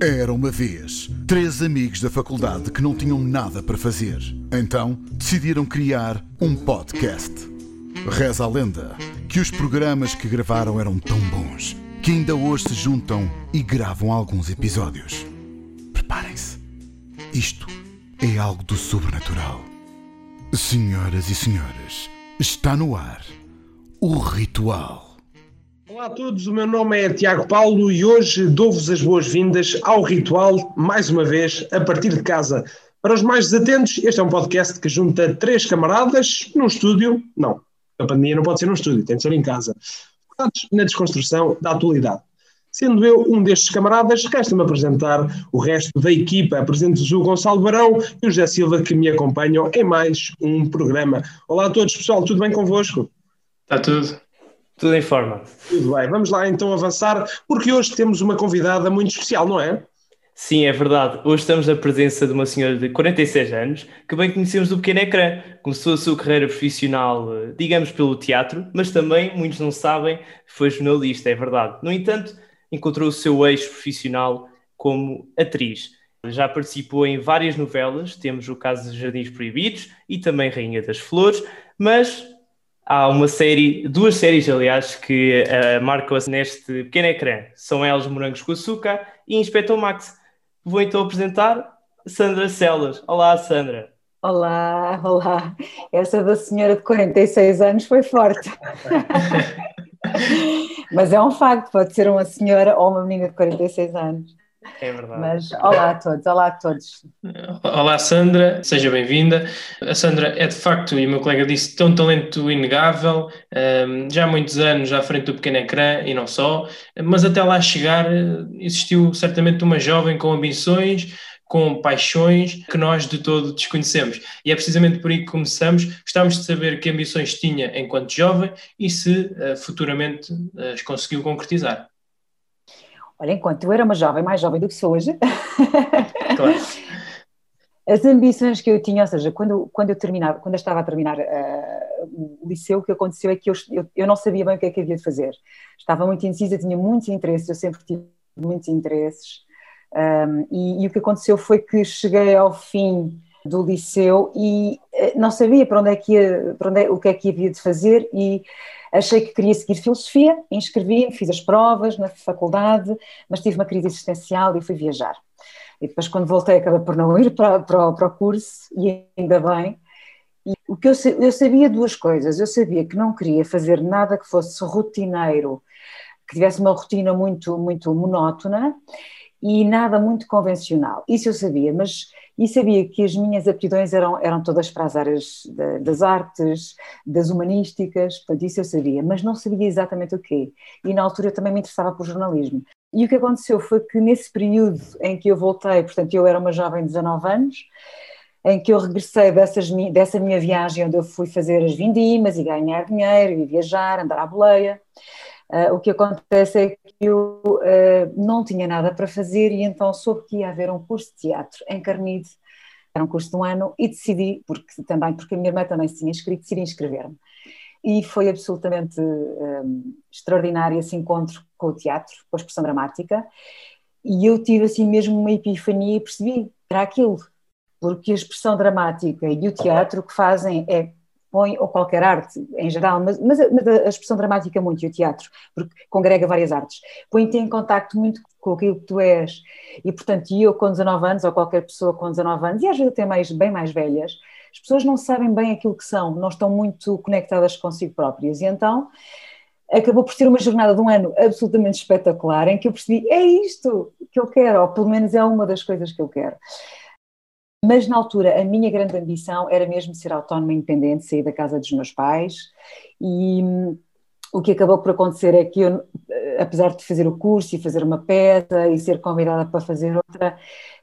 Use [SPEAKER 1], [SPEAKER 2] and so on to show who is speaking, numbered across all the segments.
[SPEAKER 1] Era uma vez três amigos da faculdade que não tinham nada para fazer. Então decidiram criar um podcast. Reza a lenda que os programas que gravaram eram tão bons que ainda hoje se juntam e gravam alguns episódios. Preparem-se. Isto é algo do sobrenatural. Senhoras e senhores, está no ar o ritual.
[SPEAKER 2] Olá a todos, o meu nome é Tiago Paulo e hoje dou-vos as boas-vindas ao Ritual, mais uma vez, a partir de casa. Para os mais desatentos, este é um podcast que junta três camaradas num estúdio. Não, a pandemia não pode ser num estúdio, tem de ser em casa. Na desconstrução da atualidade. Sendo eu um destes camaradas, resta-me apresentar o resto da equipa. Apresento-vos o Gonçalo Barão e o José Silva que me acompanham em mais um programa. Olá a todos, pessoal, tudo bem convosco?
[SPEAKER 3] Está tudo.
[SPEAKER 4] Tudo em forma.
[SPEAKER 2] Tudo bem, vamos lá então avançar, porque hoje temos uma convidada muito especial, não é?
[SPEAKER 4] Sim, é verdade. Hoje estamos na presença de uma senhora de 46 anos que bem conhecemos do pequeno ecrã. Começou a sua carreira profissional, digamos, pelo teatro, mas também, muitos não sabem, foi jornalista, é verdade. No entanto, encontrou o seu eixo profissional como atriz. Já participou em várias novelas, temos o caso de Jardins Proibidos e também Rainha das Flores, mas há uma série, duas séries, aliás, que uh, marcam-se neste pequeno ecrã. São elas Morangos com Açúcar e Inspector Max. Vou então apresentar Sandra Celas. Olá, Sandra.
[SPEAKER 5] Olá, olá. Essa da senhora de 46 anos foi forte. Mas é um facto, pode ser uma senhora ou uma menina de 46 anos.
[SPEAKER 4] É verdade.
[SPEAKER 5] Mas olá a todos, olá a todos.
[SPEAKER 3] Olá Sandra, seja bem-vinda. A Sandra é de facto, e o meu colega disse, tem um talento inegável, ehm, já há muitos anos à frente do pequeno ecrã e não só, mas até lá chegar existiu certamente uma jovem com ambições, com paixões que nós de todo desconhecemos. E é precisamente por aí que começamos. Gostávamos de saber que ambições tinha enquanto jovem e se eh, futuramente as conseguiu concretizar.
[SPEAKER 5] Olha, enquanto eu era uma jovem, mais jovem do que sou hoje, claro. as ambições que eu tinha, ou seja, quando, quando eu terminava, quando eu estava a terminar uh, o liceu, o que aconteceu é que eu, eu, eu, não sabia bem o que é que havia de fazer. Estava muito indecisa, tinha muitos interesses, eu sempre tive muitos interesses, um, e, e, o que aconteceu foi que cheguei ao fim do liceu e uh, não sabia para onde é que ia, para onde é, o que é que havia de fazer e Achei que queria seguir filosofia, inscrevi-me, fiz as provas na faculdade, mas tive uma crise existencial e fui viajar. E depois, quando voltei, acabei por não ir para, para, para o curso, e ainda bem. E o que eu, eu sabia duas coisas. Eu sabia que não queria fazer nada que fosse rotineiro, que tivesse uma rotina muito, muito monótona e nada muito convencional. Isso eu sabia, mas e sabia que as minhas aptidões eram, eram todas para as áreas das artes, das humanísticas, portanto, isso eu sabia, mas não sabia exatamente o quê. E na altura eu também me interessava por jornalismo. E o que aconteceu foi que nesse período em que eu voltei, portanto, eu era uma jovem de 19 anos, em que eu regressei dessas, dessa minha viagem onde eu fui fazer as vindimas e ganhar dinheiro e viajar, andar à boleia. Uh, o que acontece é que eu uh, não tinha nada para fazer e então soube que ia haver um curso de teatro em Carnide, era um curso de um ano, e decidi, porque, também porque a minha irmã também se tinha inscrito, decidi inscrever-me. E foi absolutamente um, extraordinário esse encontro com o teatro, com a expressão dramática, e eu tive assim mesmo uma epifania e percebi, era aquilo, porque a expressão dramática e o teatro o que fazem é ou qualquer arte em geral, mas, mas, mas a expressão dramática muito e o teatro, porque congrega várias artes, põe-te em contacto muito com aquilo que tu és. E, portanto, eu com 19 anos, ou qualquer pessoa com 19 anos, e às vezes até mais, bem mais velhas, as pessoas não sabem bem aquilo que são, não estão muito conectadas consigo próprias. E então acabou por ser uma jornada de um ano absolutamente espetacular, em que eu percebi, é isto que eu quero, ou pelo menos é uma das coisas que eu quero. Mas na altura a minha grande ambição era mesmo ser autónoma e independente, sair da casa dos meus pais e hum, o que acabou por acontecer é que eu, eh, apesar de fazer o curso e fazer uma peça e ser convidada para fazer outra,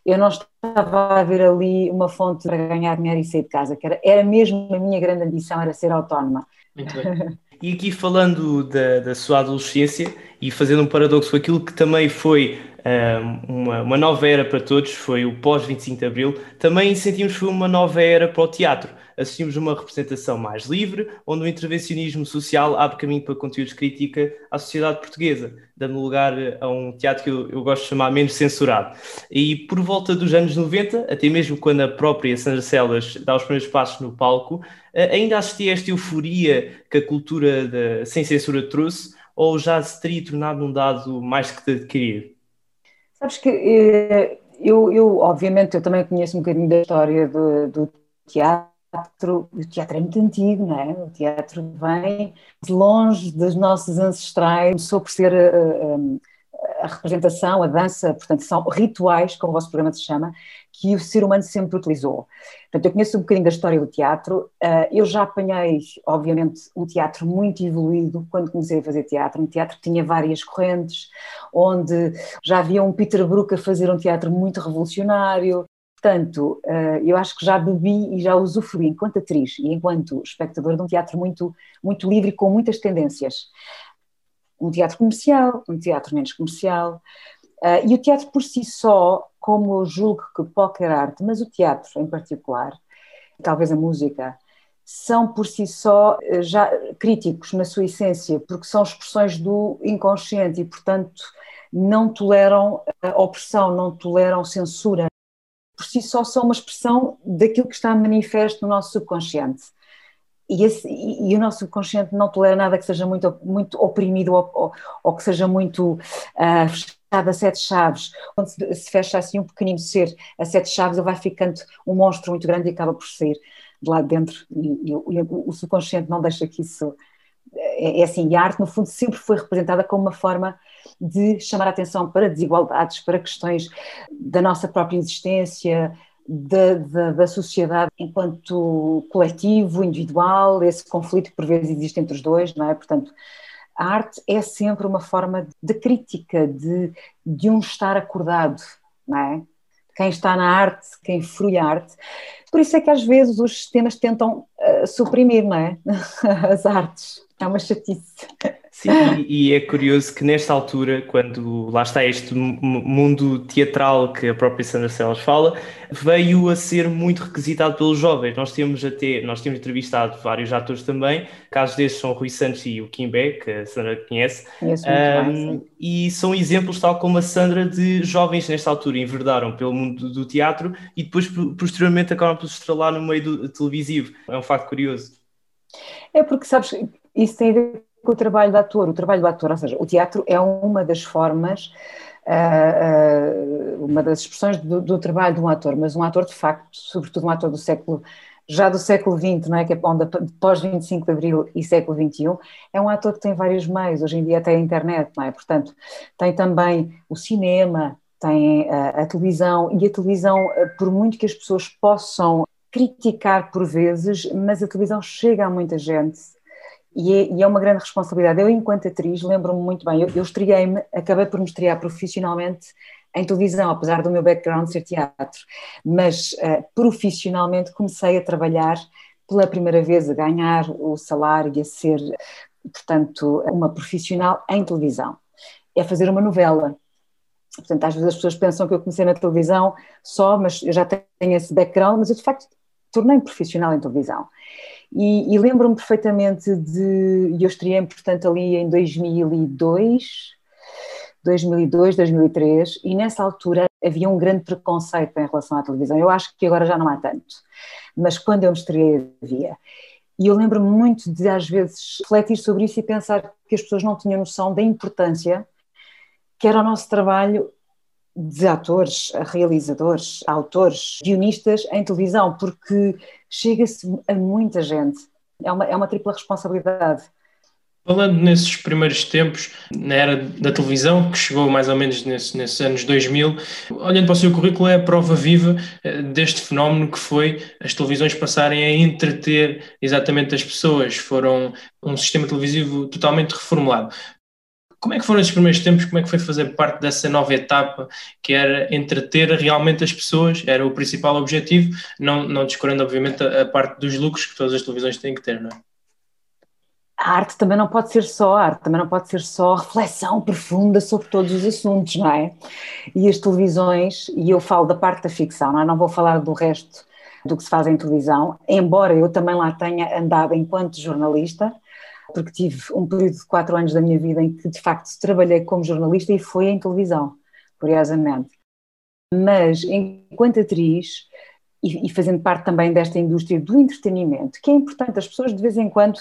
[SPEAKER 5] eu não estava a ver ali uma fonte para ganhar dinheiro e sair de casa, que era, era mesmo a minha grande ambição, era ser autónoma.
[SPEAKER 4] Muito bem. E aqui falando da, da sua adolescência e fazendo um paradoxo, aquilo que também foi uma, uma, nova era para todos, foi o pós-25 de Abril, também sentimos que foi uma nova era para o teatro. assistimos uma representação mais livre, onde o intervencionismo social abre caminho para conteúdos de crítica à sociedade portuguesa, dando lugar a um teatro que eu, eu gosto de chamar menos censurado. E por volta dos anos 90, até mesmo quando a própria Sandra Celas dá os primeiros passos no palco, ainda assistia esta euforia que a cultura da, sem censura trouxe, ou já se teria tornado um dado mais que adquirido?
[SPEAKER 5] Sabes que eh, eu, eu, obviamente, eu também conheço um bocadinho da história do, do teatro. O teatro é muito antigo, não é? O teatro vem de longe dos nossos ancestrais, começou por ser a, eh, a, a representação, a dança, portanto, são rituais, como o vosso programa se chama, que o ser humano sempre utilizou. Portanto, eu conheço um bocadinho da história do teatro. Eu já apanhei, obviamente, um teatro muito evoluído quando comecei a fazer teatro. Um teatro que tinha várias correntes, onde já havia um Peter Brook a fazer um teatro muito revolucionário. Portanto, uh, eu acho que já bebi e já usufruí enquanto atriz e enquanto espectador de um teatro muito, muito livre com muitas tendências. Um teatro comercial, um teatro menos comercial. Uh, e o teatro por si só como eu julgo que qualquer arte, mas o teatro em particular, talvez a música, são por si só eh, já críticos na sua essência, porque são expressões do inconsciente e, portanto, não toleram opressão, não toleram censura. Por si só são uma expressão daquilo que está manifesto no nosso subconsciente. E, esse, e, e, o nosso subconsciente não tolera nada que seja muito, muito oprimido ou, ou, ou que seja muito uh, fechado a sete chaves. Quando se, se, fecha assim um pequenino ser a sete chaves, ele vai ficando um monstro muito grande e acaba por sair de lá de dentro. E, e o, o, subconsciente não deixa que isso. É, é assim, e a arte, no fundo, sempre foi representada como uma forma de chamar a atenção para desigualdades, para questões da nossa própria existência, da, da, da, sociedade enquanto coletivo, individual, esse conflito que por vezes existe entre os dois, não é? Portanto, a arte é sempre uma forma de crítica, de, de um estar acordado, não é? Quem está na arte, quem frui a arte. Por isso é que às vezes os sistemas tentam uh, suprimir, não é? As artes. É uma chatice.
[SPEAKER 4] Sim, e, e, é curioso que nesta altura, quando lá está este mundo teatral que a própria Sandra Celas fala, veio a ser muito requisitado pelos jovens. Nós temos até, nós temos entrevistado vários atores também, casos destes são o Rui Santos e o Kim Beck, que a Sandra conhece, um, e são exemplos, tal como a Sandra, de jovens nesta altura enverdaram pelo mundo do teatro e depois posteriormente acabaram por se estrelar no meio do televisivo. É um facto curioso.
[SPEAKER 5] É porque, sabes, isso tem a ver com o trabalho do ator. O trabalho do ator, ou seja, o teatro é uma das formas, uh, uh, uma das expressões do, do, trabalho de um ator, mas um ator de facto, sobretudo um ator do século, já do século XX, não é? que é onda pós 25 de Abril e século XXI, é um ator que tem vários meios, hoje em dia até a internet, não é? Portanto, tem também o cinema, tem a, a televisão, e a televisão, por muito que as pessoas possam criticar por vezes, mas a televisão chega a muita gente e é, e é, uma grande responsabilidade. Eu, enquanto atriz, lembro-me muito bem, eu, eu estreiei-me, acabei por me estrear profissionalmente em televisão, apesar do meu background ser teatro, mas uh, profissionalmente comecei a trabalhar pela primeira vez, a ganhar o salário e a ser, portanto, uma profissional em televisão. É fazer uma novela. Portanto, às vezes as pessoas pensam que eu comecei na televisão só, mas eu já tenho esse background, mas eu de facto tornei-me profissional em televisão. E, e lembro-me perfeitamente de. Eu estreiei, portanto, ali em 2002, 2002, 2003, e nessa altura havia um grande preconceito em relação à televisão. Eu acho que agora já não há tanto, mas quando eu me estreiei havia. E eu lembro-me muito de, às vezes, refletir sobre isso e pensar que as pessoas não tinham noção da importância que era o nosso trabalho de atores, realizadores, autores, guionistas em televisão, porque chega-se a muita gente. É uma, é uma tripla responsabilidade.
[SPEAKER 3] Falando nesses primeiros tempos, na era da televisão, que chegou mais ou menos nesse, nesses anos 2000, olhando para o seu currículo, é a prova viva eh, deste fenómeno que foi as televisões passarem a entreter exatamente as pessoas. Foram um sistema televisivo totalmente reformulado. Como é que foram esses primeiros tempos? Como é que foi fazer parte dessa nova etapa que era entreter realmente as pessoas? Era o principal objetivo, não, não descurando, obviamente, a, a parte dos lucros que todas as televisões têm que ter, não é?
[SPEAKER 5] a arte também não pode ser só arte, também não pode ser só reflexão profunda sobre todos os assuntos, não é? E as televisões, e eu falo da parte da ficção, não, é? não vou falar do resto do que se faz em televisão, embora eu também lá tenha andado enquanto jornalista, porque tive um período de quatro anos da minha vida em que de facto trabalhei como jornalista e foi em televisão, curiosamente. Mas enquanto atriz, e, fazendo parte também desta indústria do entretenimento, que é importante, as pessoas de vez em quando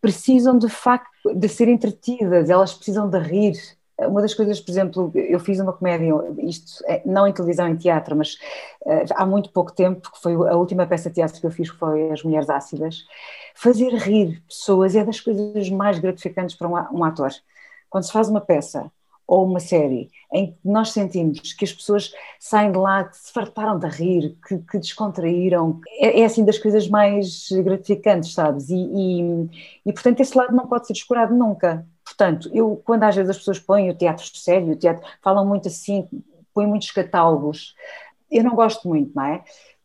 [SPEAKER 5] precisam de facto de ser entretidas, elas precisam de rir, uma das coisas, por exemplo, eu fiz uma comédia, isto é, não em televisão, em teatro, mas uh, há muito pouco tempo, que foi a última peça de teatro que eu fiz, que foi As Mulheres Ácidas. Fazer rir pessoas é das coisas mais gratificantes para um, ator. Quando se faz uma peça ou uma série em que nós sentimos que as pessoas saem de lá, que se fartaram de rir, que, que descontraíram, é, é, assim das coisas mais gratificantes, sabes? E, e, e, portanto esse lado não pode ser descurado nunca. Portanto, eu, quando às vezes as pessoas põem o teatro sério, o teatro, falam muito assim, põem muitos catálogos, eu não gosto muito, não é?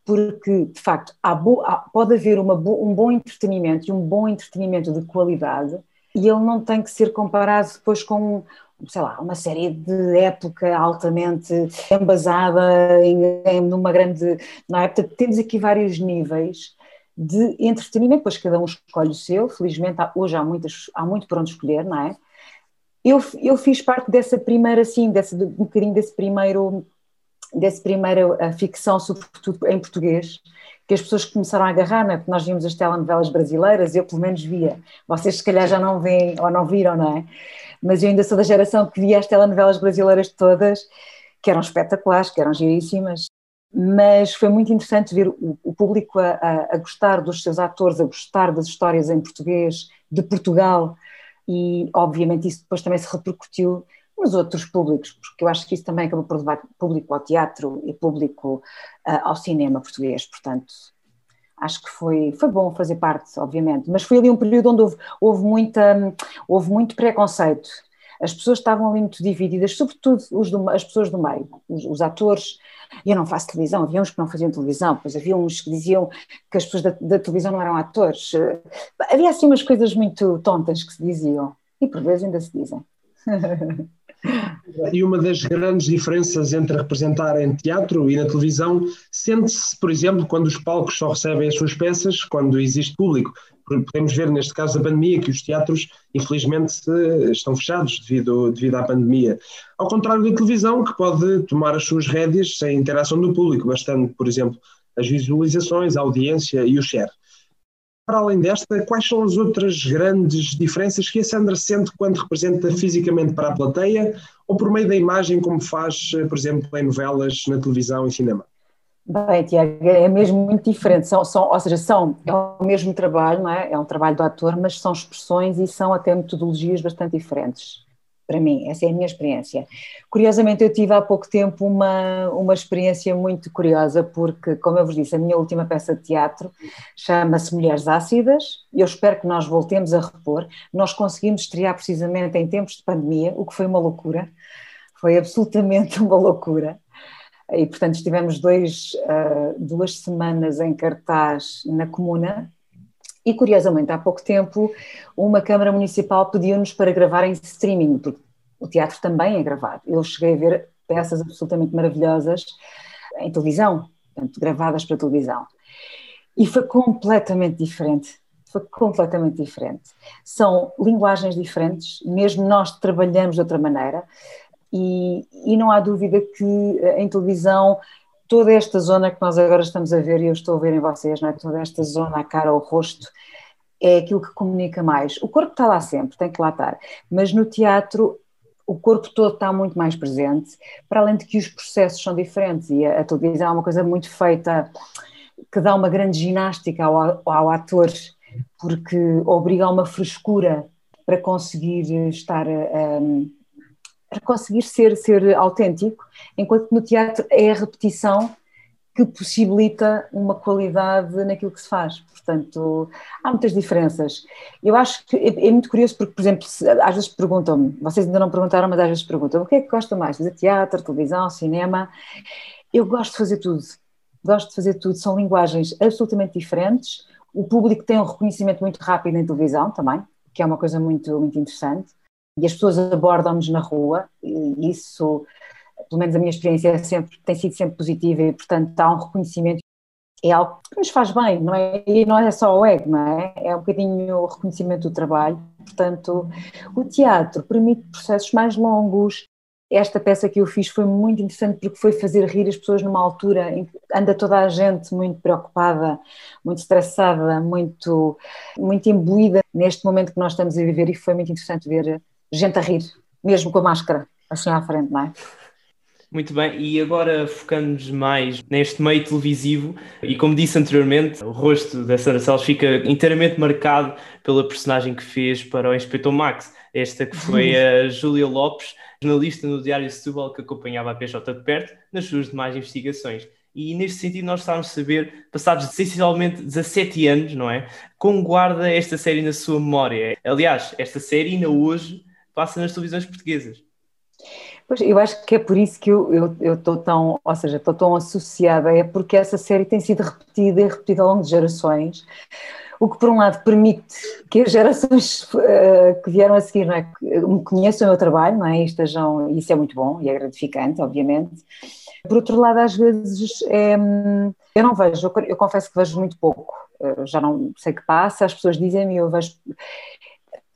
[SPEAKER 5] Porque, de facto, há há, pode haver uma um bom entretenimento e um bom entretenimento de qualidade e ele não tem que ser comparado depois com, sei lá, uma série de época altamente embasada em, em numa grande. Não é? Portanto, temos aqui vários níveis de entretenimento, pois cada um escolhe o seu, felizmente há, hoje há, muitas, há muito para onde escolher, não é? Eu, eu fiz parte dessa primeira, assim, desse, um bocadinho desse primeiro, desse primeiro a ficção, sobretudo em português, que as pessoas começaram a agarrar, não é? Porque nós vimos as telenovelas brasileiras, eu pelo menos via, vocês se calhar já não veem ou não viram, não é? Mas eu ainda sou da geração que via as telenovelas brasileiras todas, que eram espetaculares, que eram giríssimas, mas foi muito interessante ver o, o público a, a, a, gostar dos seus atores, a gostar das histórias em português, de Portugal, e obviamente isso depois também se repercutiu nos outros públicos, porque eu acho que isso também acabou por levar público ao teatro e público uh, ao cinema português, portanto acho que foi, foi bom fazer parte, obviamente, mas foi ali um período onde houve, houve, muita, houve muito preconceito, as pessoas estavam ali muito divididas, sobretudo os do, as pessoas do meio, os, os, atores. Eu não faço televisão, havia uns que não faziam televisão, depois havia uns que diziam que as pessoas da, da televisão não eram atores. Havia assim umas coisas muito tontas que se diziam, e por vezes ainda se dizem.
[SPEAKER 2] E uma das grandes diferenças entre representar em teatro e na televisão sente-se, por exemplo, quando os palcos só recebem as suas peças, quando existe público. Podemos ver, neste caso da pandemia, que os teatros, infelizmente, estão fechados devido, devido à pandemia. Ao contrário da televisão, que pode tomar as suas rédeas sem interação do público, bastando, por exemplo, as visualizações, a audiência e o share. Para além desta, quais são as outras grandes diferenças que a Sandra sente quando representa fisicamente para a plateia ou por meio da imagem, como faz, por exemplo, em novelas, na televisão e cinema?
[SPEAKER 5] Bem, Tiago, é mesmo muito diferente. São, são, ou seja, são, é o mesmo trabalho, não é? É um trabalho do ator, mas são expressões e são até metodologias bastante diferentes. Para mim, essa é a minha experiência. Curiosamente, eu tive há pouco tempo uma, uma experiência muito curiosa, porque, como eu vos disse, a minha última peça de teatro chama-se Mulheres Ácidas. Eu espero que nós voltemos a repor. Nós conseguimos estrear precisamente em tempos de pandemia, o que foi uma loucura. Foi absolutamente uma loucura e portanto estivemos dois, uh, duas semanas em cartaz na comuna e curiosamente há pouco tempo uma Câmara Municipal pediu-nos para gravar em streaming, porque o teatro também é gravado. Eu cheguei a ver peças absolutamente maravilhosas em televisão, portanto, gravadas para televisão. E foi completamente diferente. Foi completamente diferente. São linguagens diferentes, mesmo nós trabalhamos de outra maneira. E, e não há dúvida que eh, em televisão toda esta zona que nós agora estamos a ver, e eu estou a ver em vocês, não é? toda esta zona, a cara, o rosto, é aquilo que comunica mais. O corpo está lá sempre, tem que lá estar, mas no teatro o corpo todo está muito mais presente, para além de que os processos são diferentes, e a, a televisão é uma coisa muito feita, que dá uma grande ginástica ao, ao ator, porque obriga a uma frescura para conseguir estar. Um, para conseguir ser, ser autêntico, enquanto no teatro é a repetição que possibilita uma qualidade naquilo que se faz. Portanto, há muitas diferenças. Eu acho que é, é muito curioso porque, por exemplo, se, às vezes perguntam-me, vocês ainda não perguntaram, mas às vezes perguntam, o que é que gosta mais? Fazer teatro, televisão, cinema? Eu gosto de fazer tudo. Gosto de fazer tudo. São linguagens absolutamente diferentes. O público tem um reconhecimento muito rápido em televisão também, que é uma coisa muito, muito interessante e as pessoas abordam-nos na rua, e isso, pelo menos a minha experiência é sempre, tem sido sempre positiva e, portanto, há um reconhecimento é algo que nos faz bem, não é? E não é só o ego, não é? É um bocadinho o reconhecimento do trabalho. Portanto, o teatro permite processos mais longos. Esta peça que eu fiz foi muito interessante porque foi fazer rir as pessoas numa altura em que anda toda a gente muito preocupada, muito estressada, muito, muito imbuída neste momento que nós estamos a viver e foi muito interessante ver gente a rir, mesmo com a máscara assim à frente, não é?
[SPEAKER 4] Muito bem, e agora focando-nos mais neste meio televisivo, e como disse anteriormente, o rosto da Sandra Salles fica inteiramente marcado pela personagem que fez para o Inspector Max, esta que foi a Júlia Lopes, jornalista no Diário de Setúbal que acompanhava a PJ de perto nas suas demais investigações. E neste sentido nós estávamos a saber, passados essencialmente 17 anos, não é? Como guarda esta série na sua memória? Aliás, esta série ainda hoje passa nas televisões portuguesas.
[SPEAKER 5] Pois, eu acho que é por isso que eu estou tão, ou seja, estou tão associada, é porque essa série tem sido repetida e repetida ao longo de gerações, o que por um lado permite que as gerações uh, que vieram a seguir não é, me conheçam o meu trabalho, não é, e estejam, isso é muito bom e é gratificante, obviamente. Por outro lado, às vezes é, eu não vejo, eu, eu, confesso que vejo muito pouco, eu já não sei o que passa, as pessoas dizem-me, eu vejo,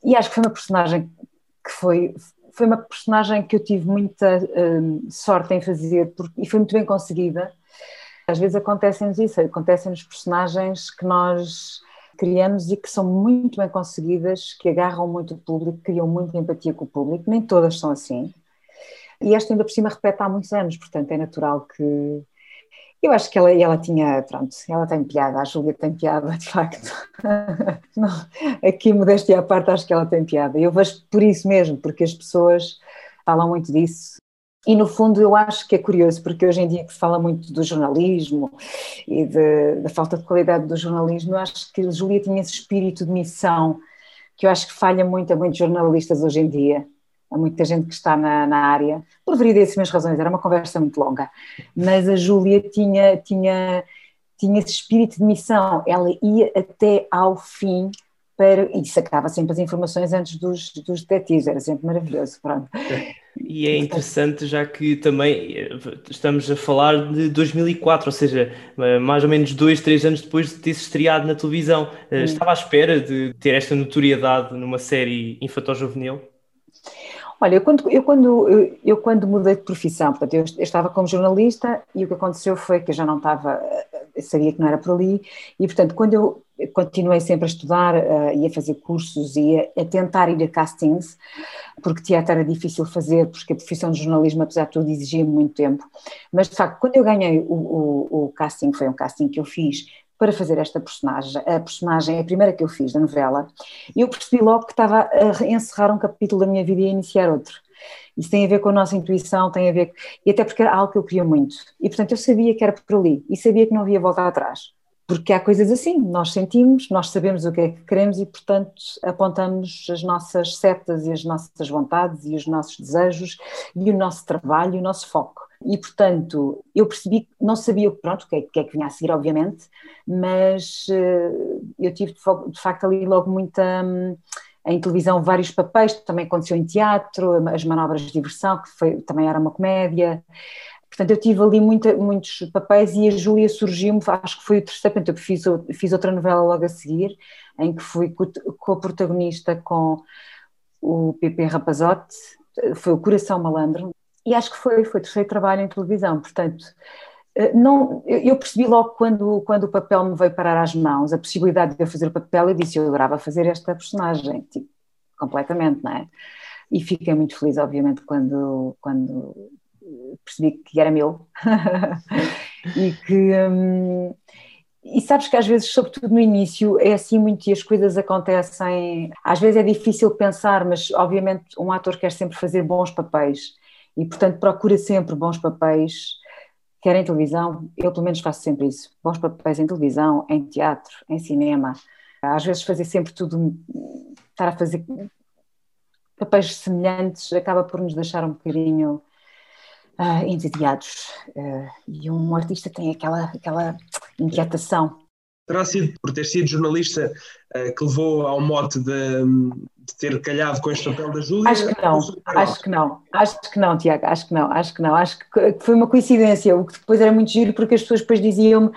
[SPEAKER 5] e acho que foi uma personagem foi foi uma personagem que eu tive muita um, sorte em fazer porque, e foi muito bem conseguida. Às vezes acontecem-nos isso, acontecem-nos personagens que nós criamos e que são muito bem conseguidas, que agarram muito o público, criam muita empatia com o público, nem todas são assim. E esta ainda por cima repete há muitos anos, portanto é natural que, eu acho que ela, ela tinha, pronto, ela tem piada, a Júlia tem piada, de facto. Não, aqui, modéstia à parte, acho que ela tem piada. Eu vejo por isso mesmo, porque as pessoas falam muito disso. E no fundo eu acho que é curioso, porque hoje em dia que se fala muito do jornalismo e de, da falta de qualidade do jornalismo, eu acho que a Júlia tinha esse espírito de missão que eu acho que falha muito a muitos jornalistas hoje em dia há muita gente que está na, na área, por variedíssimas razões, era uma conversa muito longa, mas a Júlia tinha, tinha, tinha esse espírito de missão, ela ia até ao fim para, e sacava sempre as informações antes dos, dos detetives, era sempre maravilhoso, pronto.
[SPEAKER 4] E é interessante já que também eh, estamos a falar de 2004, ou seja, mais ou menos dois, três anos depois de ter se estreado na televisão. Eh, estava à espera de ter esta notoriedade numa série infantil-juvenil?
[SPEAKER 5] Olha, eu quando, eu quando, eu, eu quando mudei de profissão, portanto, eu, eu, estava como jornalista e o que aconteceu foi que eu já não estava, sabia que não era por ali, e portanto, quando eu continuei sempre a estudar uh, e a fazer cursos e a, a, tentar ir a castings, porque teatro era difícil fazer, porque a profissão de jornalismo, apesar de tudo, exigia muito tempo, mas de facto, quando eu ganhei o, o, o casting, foi um casting que eu fiz para fazer esta personagem, a personagem, a primeira que eu fiz da novela, eu percebi logo que estava a encerrar um capítulo da minha vida e a iniciar outro. Isso tem a ver com a nossa intuição, tem a ver, e até porque era algo que eu queria muito. E portanto eu sabia que era por ali e sabia que não havia volta atrás. Porque há coisas assim, nós sentimos, nós sabemos o que é que queremos e, portanto, apontamos as nossas setas e as nossas vontades e os nossos desejos e o nosso trabalho e o nosso foco. E, portanto, eu percebi, não sabia pronto, o que é, que é que vinha a seguir, obviamente, mas uh, eu tive de, facto ali logo muita. Um, em televisão vários papéis, também aconteceu em teatro, as manobras de diversão, que foi, também era uma comédia. Portanto, eu tive ali muita, muitos papéis e a Júlia surgiu-me, acho que foi o terceiro, portanto, eu fiz, fiz outra novela logo a seguir, em que fui co-protagonista com o PP Rapazote, foi o Coração Malandro, e acho que foi, foi terceiro trabalho em televisão, portanto, eh, não, eu percebi logo quando, quando o papel me veio parar às mãos, a possibilidade de eu fazer o papel, e disse, eu adorava fazer esta personagem, tipo, completamente, não é? E fiquei muito feliz, obviamente, quando, quando percebi que era meu e que... Hum, e sabes que às vezes, sobretudo no início, é assim muito e as coisas acontecem. Às vezes é difícil pensar, mas obviamente um ator quer sempre fazer bons papéis e, portanto, procura sempre bons papéis, quer em televisão, eu pelo menos faço sempre isso, bons papéis em televisão, em teatro, em cinema. Às vezes fazer sempre tudo, estar a fazer papéis semelhantes acaba por nos deixar um bocadinho uh, entediados. Uh, e um artista tem aquela, aquela inquietação
[SPEAKER 2] terá sido por ter sido jornalista uh, que levou ao mote de, de, ter calhado com este papel da Júlia?
[SPEAKER 5] Acho que não, acho que não, acho que não, Tiago, acho que não, acho que não, acho que foi uma coincidência, o que depois era muito giro porque as pessoas depois diziam-me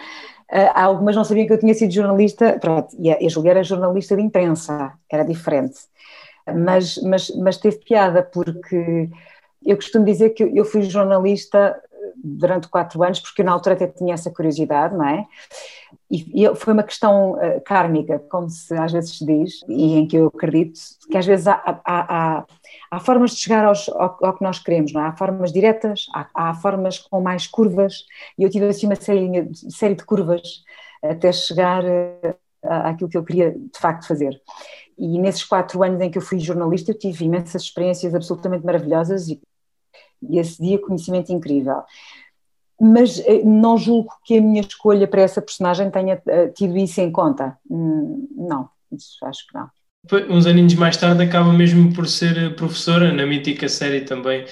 [SPEAKER 5] Uh, algumas não sabiam que eu tinha sido jornalista, pronto, e a, a Júlia era jornalista de imprensa, era diferente. Mas, mas, mas teve piada, porque eu costumo dizer que eu fui jornalista durante quatro anos, porque eu na altura até tinha essa curiosidade, não é? E, e foi uma questão uh, kármica, como se às vezes se diz, e em que eu acredito, que às vezes há, há, há, há formas de chegar aos, ao, ao, que nós queremos, não é? Há formas diretas, há, formas com mais curvas, e eu tive assim uma série, série de curvas até chegar uh, àquilo que eu queria de facto fazer. E nesses quatro anos em que eu fui jornalista, eu tive imensas experiências absolutamente maravilhosas e, e esse dia conhecimento incrível mas eh, não julgo que a minha escolha para essa personagem tenha eh, tido isso em conta. Hum, não, isso acho que não.
[SPEAKER 3] Uns aninhos mais tarde acaba mesmo por ser eh, professora na mítica série também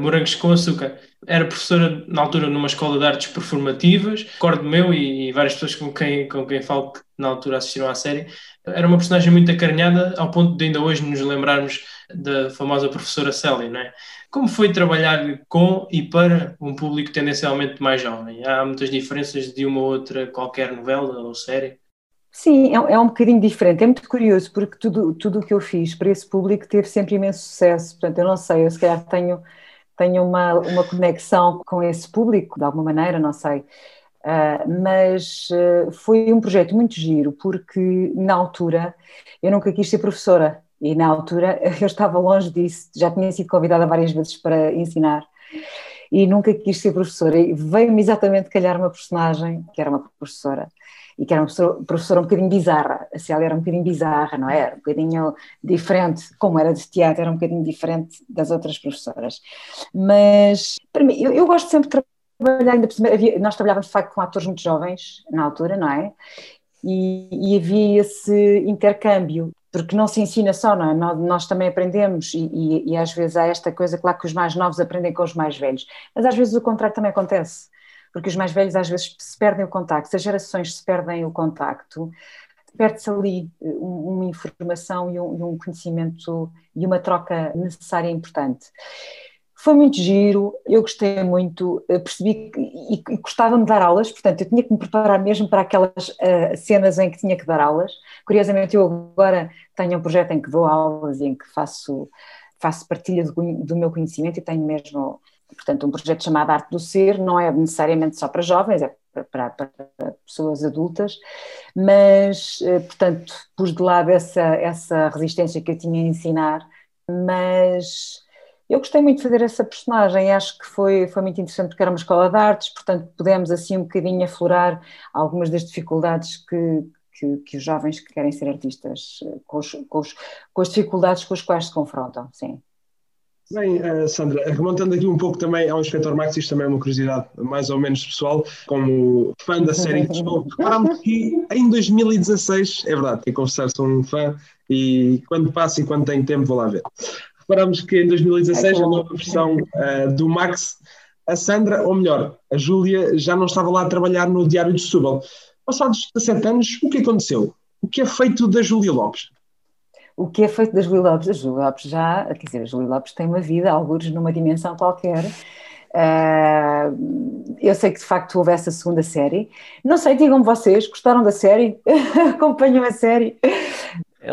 [SPEAKER 3] Morangos com Açúcar. Era professora na altura numa escola de artes performativas, recordo meu e, várias pessoas com quem, com quem falo que na altura assistiram à série. Era uma personagem muito acarinhada ao ponto de ainda hoje nos lembrarmos da famosa professora Célia, não é? Como foi trabalhar com e para um público tendencialmente mais jovem? Há muitas diferenças de uma ou outra qualquer novela ou série?
[SPEAKER 5] Sim, é, é um bocadinho diferente. É muito curioso porque tudo, tudo o que eu fiz para esse público teve sempre imenso sucesso. Portanto, eu não sei, eu se calhar tenho, tenho uma, uma conexão com esse público, de alguma maneira, não sei. Uh, mas uh, foi um projeto muito giro porque na altura eu nunca quis ser professora e na altura eu estava longe disso, já tinha sido convidada várias vezes para ensinar e nunca quis ser professora. E veio-me exatamente calhar uma personagem que era uma professora e que era uma professora, um bocadinho bizarra. A Célia era um bocadinho bizarra, não é? Era um bocadinho diferente, como era de teatro, era um bocadinho diferente das outras professoras. Mas, para mim, eu, eu gosto sempre de trabalhar, ainda por nós trabalhávamos de facto com atores muito jovens na altura, não é? E, e, havia esse intercâmbio porque não se ensina só, não é? Nós, nós também aprendemos e, e, e, às vezes há esta coisa, claro que os mais novos aprendem com os mais velhos, mas às vezes o contrário também acontece, porque os mais velhos às vezes se perdem o contacto, se as gerações se perdem o contacto, perde-se ali eh, uma informação e um, e um conhecimento e uma troca necessária e importante. Foi muito giro, eu gostei muito, percebi que, e, e gostava de dar aulas, portanto eu tinha que me preparar mesmo para aquelas uh, cenas em que tinha que dar aulas. Curiosamente eu agora tenho um projeto em que dou aulas e em que faço, faço partilha do, do meu conhecimento e tenho mesmo, portanto, um projeto chamado Arte do Ser, não é necessariamente só para jovens, é para, para, para, pessoas adultas, mas, uh, portanto, pus de lado essa, essa resistência que eu tinha a ensinar, mas eu gostei muito de fazer essa personagem, acho que foi, foi muito interessante porque era uma escola de artes, portanto pudemos assim um bocadinho aflorar algumas das dificuldades que, que, que os jovens que querem ser artistas, com, os, com, os, com as dificuldades com as quais se confrontam, sim.
[SPEAKER 2] Bem, uh, Sandra, remontando aqui um pouco também ao Inspector Max, isto também é uma curiosidade mais ou menos pessoal, como fã da série de show, reparámos que em 2016, é verdade, tem que confessar, sou um fã e quando passa e quando tenho tempo vou lá ver reparamos que em 2016, a nova versão uh, do Max, a Sandra, ou melhor, a Júlia, já não estava lá a trabalhar no Diário de Setúbal. Passados 17 anos, o que aconteceu? O que é feito da Júlia Lopes?
[SPEAKER 5] O que é feito da Júlia Lopes? A Júlia Lopes já, quer dizer, a Júlia Lopes tem uma vida, alguns numa dimensão qualquer. Uh, eu sei que de facto houve essa segunda série. Não sei, digam vocês, gostaram da série? Acompanham a série?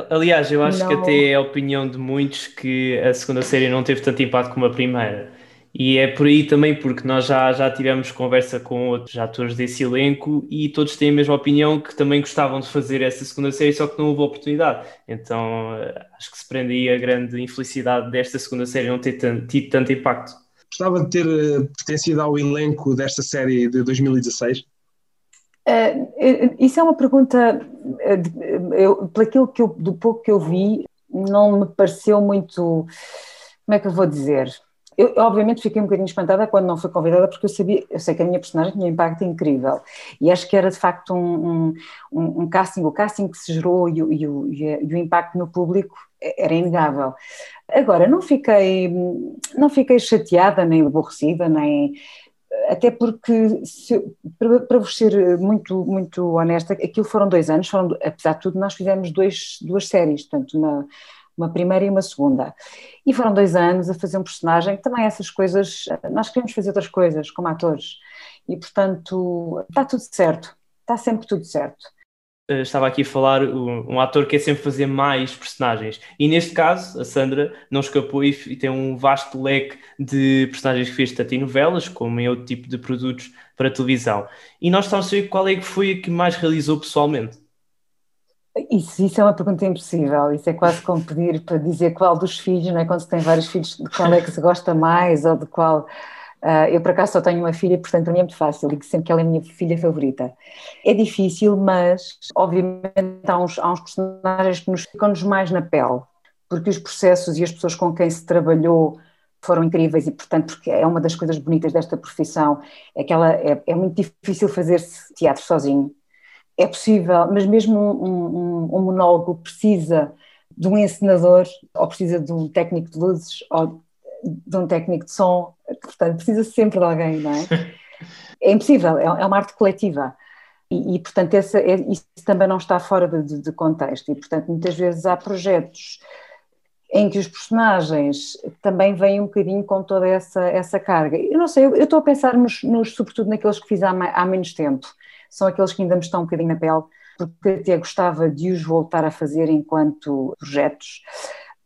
[SPEAKER 4] Aliás, eu acho não... que até é a opinião de muitos que a segunda série não teve tanto impacto como a primeira. E é por aí também porque nós já, já tivemos conversa com outros atores desse elenco e todos têm a mesma opinião que também gostavam de fazer essa segunda série, só que não houve oportunidade. Então acho que se prende aí a grande infelicidade desta segunda série não ter tido tanto impacto.
[SPEAKER 2] Gostava de ter eh, pertencido ao elenco desta série de 2016?
[SPEAKER 5] Uh, isso é uma pergunta, eu, pelo que eu, do pouco que eu vi, não me pareceu muito, como é que eu vou dizer? Eu, obviamente fiquei um bocadinho espantada quando não fui convidada porque eu sabia, eu sei que a minha personagem tinha um impacto incrível e acho que era de facto um, um, um casting, o casting que se gerou e o, e, e o impacto no público era inegável. Agora, não fiquei, não fiquei chateada, nem aborrecida, nem, até porque, se, para, para vos ser muito, muito honesta, aquilo foram dois anos, foram, apesar de tudo, nós fizemos dois, duas séries, portanto, uma, uma primeira e uma segunda. E foram dois anos a fazer um personagem, também essas coisas, nós queremos fazer outras coisas como atores, e portanto, está tudo certo. está sempre tudo certo.
[SPEAKER 4] Eh, estava aqui a falar um, um, ator que é sempre fazer mais personagens. E neste caso, a Sandra não escapou e, e, tem um vasto leque de personagens que fez tanto em novelas como em outro tipo de produtos para televisão. E nós estamos a saber qual é que foi a que mais realizou pessoalmente.
[SPEAKER 5] Isso, isso é uma pergunta impossível. Isso é quase como pedir para dizer qual dos filhos, não é? Quando se tem vários filhos, de qual é que se gosta mais ou de qual Uh, eu, por acaso, só tenho uma filha, portanto, para mim é muito fácil, digo sempre que ela é a minha filha favorita. É difícil, mas, obviamente, há uns, há uns personagens que nos ficam-nos mais na pele, porque os processos e as pessoas com quem se trabalhou foram incríveis e, portanto, porque é uma das coisas bonitas desta profissão, é que ela é, é muito difícil fazer-se teatro sozinho. É possível, mas mesmo um, um, um monólogo precisa de um encenador, ou precisa de um técnico de luzes, ou de um técnico de som, portanto, precisa sempre de alguém, não é? É impossível, é, é uma arte coletiva. E, e portanto, essa, é, isso também não está fora de, de, de, contexto. E, portanto, muitas vezes há projetos em que os personagens também vêm um bocadinho com toda essa, essa carga. Eu não sei, eu, eu estou a pensar nos, nos, sobretudo naqueles que fiz há, há menos tempo. São aqueles que ainda me estão um bocadinho na pele, porque até gostava de os voltar a fazer enquanto projetos.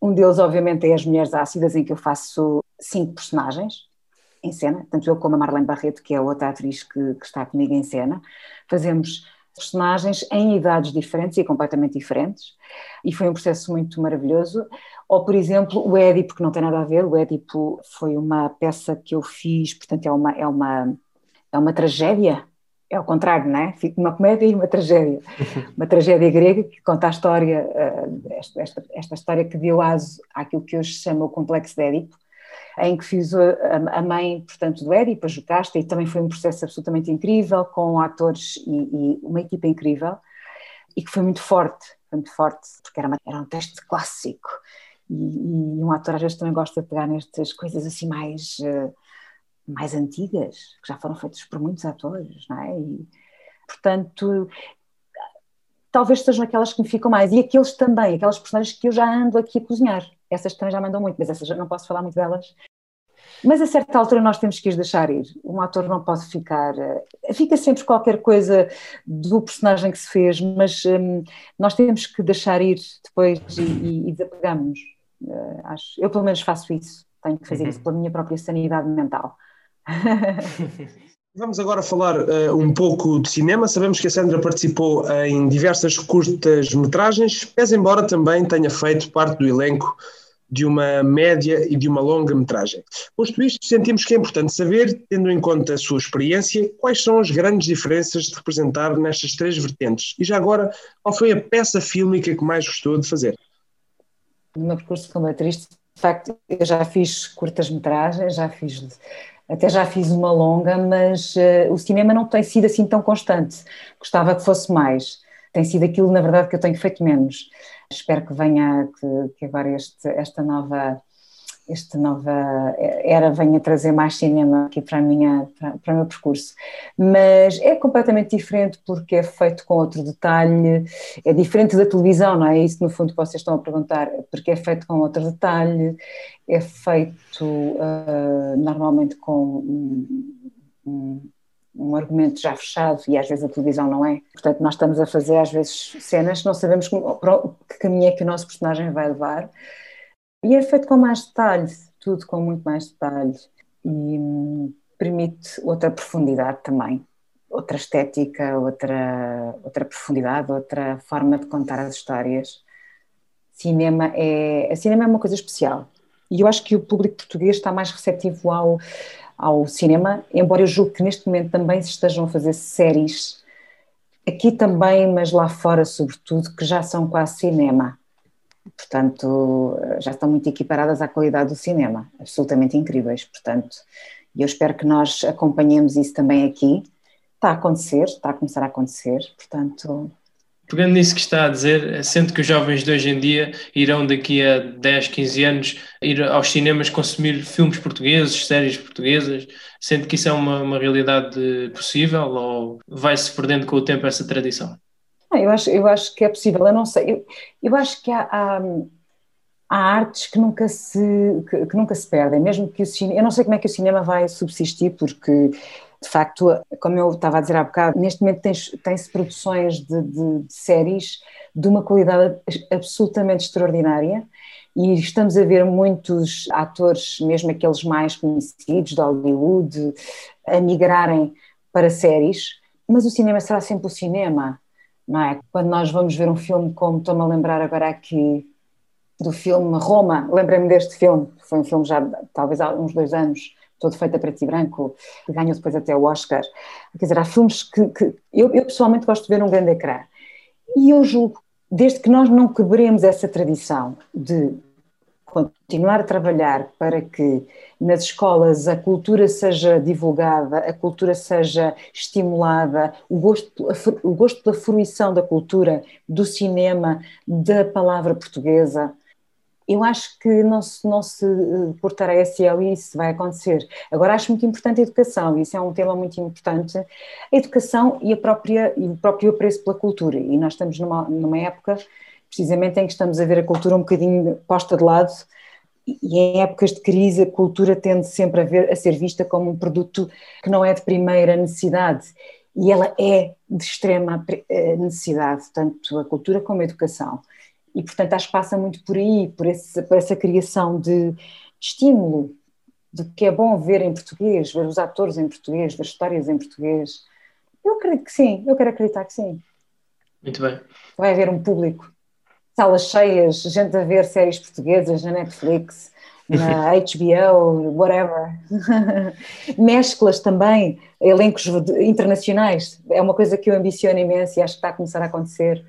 [SPEAKER 5] Um deles, obviamente, é As Mulheres Ácidas, em que eu faço cinco personagens em cena, tanto eu como a Marlene Barreto, que é outra atriz que, que está comigo em cena. Fazemos personagens em idades diferentes e completamente diferentes, e foi um processo muito maravilhoso. Ou, por exemplo, o Édipo, que não tem nada a ver, o Édipo foi uma peça que eu fiz, portanto, é uma, é uma, é uma tragédia é ao contrário, não é? Uma comédia e uma tragédia. Uma tragédia grega que conta a história, eh, esta, esta, esta história que deu aso àquilo que hoje se chama o complexo de Édipo, em que fiz a, mãe, portanto, do Édipo, a Jocasta, e também foi um processo absolutamente incrível, com atores e, e uma equipa incrível, e que foi muito forte, foi muito forte, porque era, uma, era um texto clássico, e, e, um ator às vezes também gosta de pegar nestas coisas assim mais... Uh, mais antigas, que já foram feitas por muitos atores, não é? E, portanto, talvez sejam aquelas que me ficam mais. E aqueles também, aquelas personagens que eu já ando aqui a cozinhar. Essas também já mandam muito, mas essas já não posso falar muito delas. Mas a certa altura nós temos que as deixar ir. Um ator não pode ficar. Eh, fica sempre qualquer coisa do personagem que se fez, mas hum, nós temos que deixar ir depois e, e, e desapegamos. Uh, acho, eu pelo menos faço isso. Tenho que fazer uhum. isso pela minha própria sanidade mental.
[SPEAKER 2] Vamos agora falar uh, um pouco de cinema. Sabemos que a Sandra participou em diversas curtas metragens, mas embora também tenha feito parte do elenco de uma média e de uma longa metragem. Posto isto, sentimos que é importante saber, tendo em conta a sua experiência, quais são as grandes diferenças de representar nestas três vertentes. E já agora, qual foi a peça fílmica que mais gostou de fazer?
[SPEAKER 5] No meu percurso como atriz, de facto, eu já fiz curtas-metragens, já fiz até já fiz uma longa, mas uh, o cinema não tem sido assim tão constante. Gostava que fosse mais. Tem sido aquilo, na verdade, que eu tenho feito menos. Espero que venha, que, que agora este, esta nova esta nova era venha trazer mais cinema aqui para, a minha, para, para, o meu percurso. Mas é completamente diferente porque é feito com outro detalhe, é diferente da televisão, não é? É isso no fundo que vocês estão a perguntar, porque é feito com outro detalhe, é feito uh, normalmente com um, um, um, argumento já fechado e às vezes a televisão não é. Portanto, nós estamos a fazer às vezes cenas, não sabemos que, que caminho é que o nosso personagem vai levar e é feito com mais detalhe, tudo com muito mais detalhe e hum, permite outra profundidade também, outra estética, outra, outra profundidade, outra forma de contar as histórias. Cinema é, cinema é uma coisa especial e eu acho que o público português está mais receptivo ao, ao cinema, embora eu julgue que neste momento também se estejam a fazer séries, aqui também, mas lá fora sobretudo, que já são quase cinema portanto, já estão muito equiparadas à qualidade do cinema, absolutamente incríveis, portanto, eu espero que nós acompanhemos isso também aqui. Está a acontecer, está a começar a acontecer, portanto.
[SPEAKER 3] Pegando nisso que está a dizer, sendo que os jovens de hoje em dia irão daqui a 10, 15 anos ir aos cinemas consumir filmes portugueses, séries portuguesas, sendo que isso é uma, uma realidade possível ou vai-se perdendo com o tempo essa tradição?
[SPEAKER 5] eu, acho, eu acho que é possível, eu não sei, eu, eu acho que há, há, há artes que nunca, se, que, que, nunca se perdem, mesmo que o cinema, eu não sei como é que o cinema vai subsistir, porque De facto, como eu estava a dizer há bocado, neste momento tem-se produções de, de, de séries de uma qualidade absolutamente extraordinária e estamos a ver muitos atores, mesmo aqueles mais conhecidos de Hollywood, a migrarem para séries, mas o cinema será sempre o cinema, não é? Quando nós vamos ver um filme, como estou-me a lembrar agora aqui do filme Roma, lembrei-me deste filme, foi um filme já talvez há uns dois anos, todo feito a preto e branco, que ganhou depois até o Oscar. Quer dizer, há filmes que, que eu, eu, pessoalmente gosto de ver um grande ecrã. E eu julgo, desde que nós não quebremos essa tradição de continuar a trabalhar para que nas escolas a cultura seja divulgada, a cultura seja estimulada, o gosto, o gosto da fruição da cultura, do cinema, da palavra portuguesa, eu acho que não se, não se eh, portar a SL isso vai acontecer. Agora acho muito importante a educação, isso é um tema muito importante, a educação e, a própria, e o próprio apreço pela cultura, e nós estamos numa, numa época precisamente em que estamos a ver a cultura um bocadinho posta de lado, e em épocas de crise a cultura tende sempre a, ver, a ser vista como um produto que não é de primeira necessidade, e ela é de extrema eh, necessidade, tanto a cultura como a educação. E, portanto, acho que passa muito por aí, por, esse, por essa criação de, de estímulo, de que é bom ver em português, ver os atores em português, ver histórias em português. Eu acredito que sim, eu quero acreditar que sim.
[SPEAKER 3] Muito bem.
[SPEAKER 5] Vai haver um público, salas cheias, gente a ver séries portuguesas na Netflix, na HBO, whatever. Mesclas também, elencos internacionais. É uma coisa que eu ambiciono imenso e acho que está a começar a acontecer.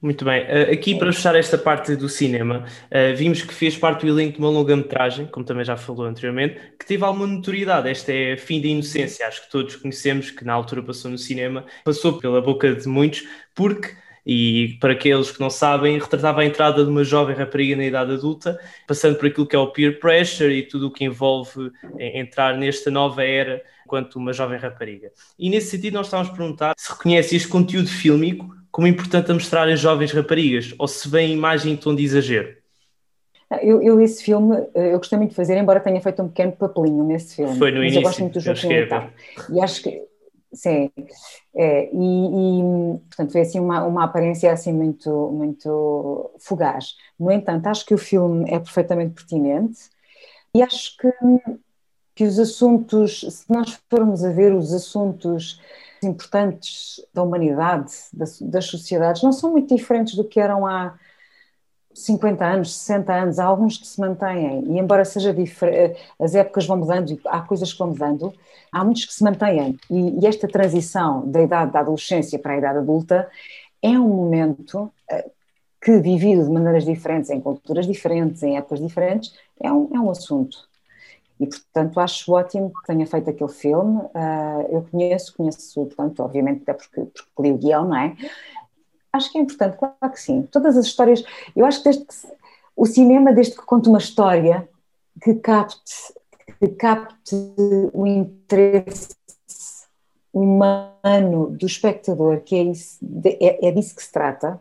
[SPEAKER 4] Muito bem. Uh, aqui para fechar esta parte do cinema, uh, vimos que fez parte do elenco de uma longa-metragem, como também já falou anteriormente, que teve alguma notoriedade. Esta é Fim da Inocência, acho que todos conhecemos, que na altura passou no cinema, passou pela boca de muitos, porque, e para aqueles que não sabem, retratava a entrada de uma jovem rapariga na idade adulta, passando por aquilo que é o peer pressure e tudo o que envolve eh, entrar nesta nova era enquanto uma jovem rapariga. E nesse sentido nós estávamos a perguntar se reconhece este conteúdo fílmico como importante a mostrar as jovens raparigas, ou se vê a imagem em tom de exagero?
[SPEAKER 5] Eu, eu, esse filme, eh, eu gostei muito de fazer, embora tenha feito um pequeno papelinho nesse filme.
[SPEAKER 4] Foi no
[SPEAKER 5] mas
[SPEAKER 4] início.
[SPEAKER 5] Eu gosto muito do Joaquim. E acho que, sim, é, e, e, portanto foi assim uma, uma aparência assim muito, muito fugaz. No entanto, acho que o filme é perfeitamente pertinente e acho que, que os assuntos, se nós formos a ver os assuntos importantes da humanidade, das, das sociedades, não são muito diferentes do que eram há 50 anos, 60 anos, há alguns que se mantêm, e embora seja diferente, as épocas vão mudando, há coisas que vão mudando, há muitos que se mantêm, e, e, esta transição da idade da adolescência para a idade adulta é um momento eh, que, vivido de maneiras diferentes, em culturas diferentes, em épocas diferentes, é um, é um assunto. E, portanto, acho ótimo que tenha feito aquele filme. Uh, eu conheço, conheço, portanto, obviamente, até porque, porque li o guião, não é? Acho que é importante, claro que sim. Todas as histórias, eu acho que, desde que o cinema, desde que conta uma história que capte, que capte o interesse humano do espectador, que é, isso, é, é disso que se trata,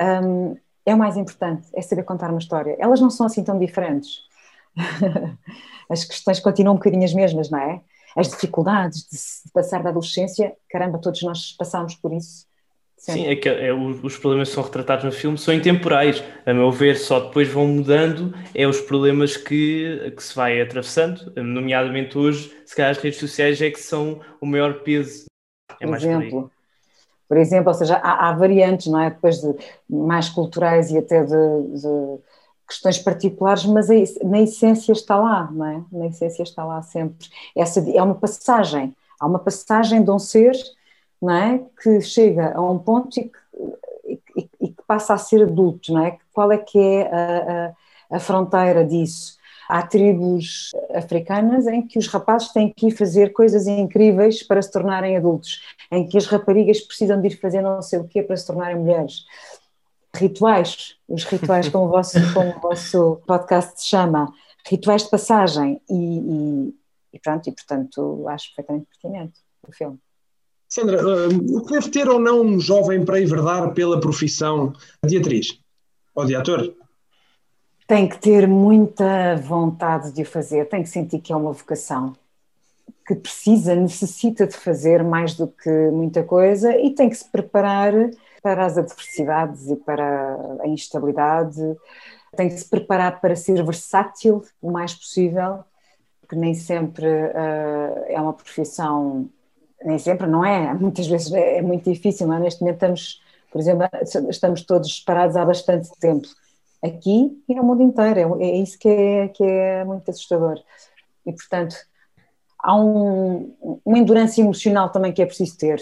[SPEAKER 5] um, é o mais importante, é saber contar uma história. Elas não são assim tão diferentes. as questões continuam um bocadinho as mesmas, não é? As dificuldades de passar da adolescência, caramba, todos nós passamos por isso.
[SPEAKER 4] Sempre. Sim, é que é, os problemas que são retratados no filme são intemporais, a meu ver, só depois vão mudando, é os problemas que, que se vai atravessando, nomeadamente hoje, se calhar as redes sociais é que são o maior peso.
[SPEAKER 5] É por exemplo, por, por, exemplo, ou seja, há, há, variantes, não é? Depois de mais culturais e até de, de questões particulares, mas na essência está lá, não é? Na essência está lá sempre. Essa é uma passagem, há uma passagem de um ser, não é? Que chega a um ponto e que, e, que passa a ser adulto, não é? Qual é que é a, a, a fronteira disso? Há tribos africanas em que os rapazes têm que ir fazer coisas incríveis para se tornarem adultos, em que as raparigas precisam de ir fazer não sei o quê para se tornarem mulheres rituais, os rituais como o vosso, como o vosso podcast se chama, rituais de passagem e, e, e pronto, e portanto acho perfeitamente pertinente o filme.
[SPEAKER 2] Sandra, uh, o que deve ter ou não um jovem para enverdar pela profissão de atriz ou de ator?
[SPEAKER 5] Tem que ter muita vontade de o fazer, tem que sentir que é uma vocação. que precisa, necessita de fazer mais do que muita coisa e tem que se preparar para as adversidades e para a instabilidade, tem que se preparar para ser versátil o mais possível, porque nem sempre uh, é uma profissão, nem sempre não é, muitas vezes é, é muito difícil, não é? neste momento estamos, por exemplo, estamos todos parados há bastante tempo, aqui e no mundo inteiro, é, é isso que é, que é muito assustador. E portanto, há um, uma endurance emocional também que é preciso ter,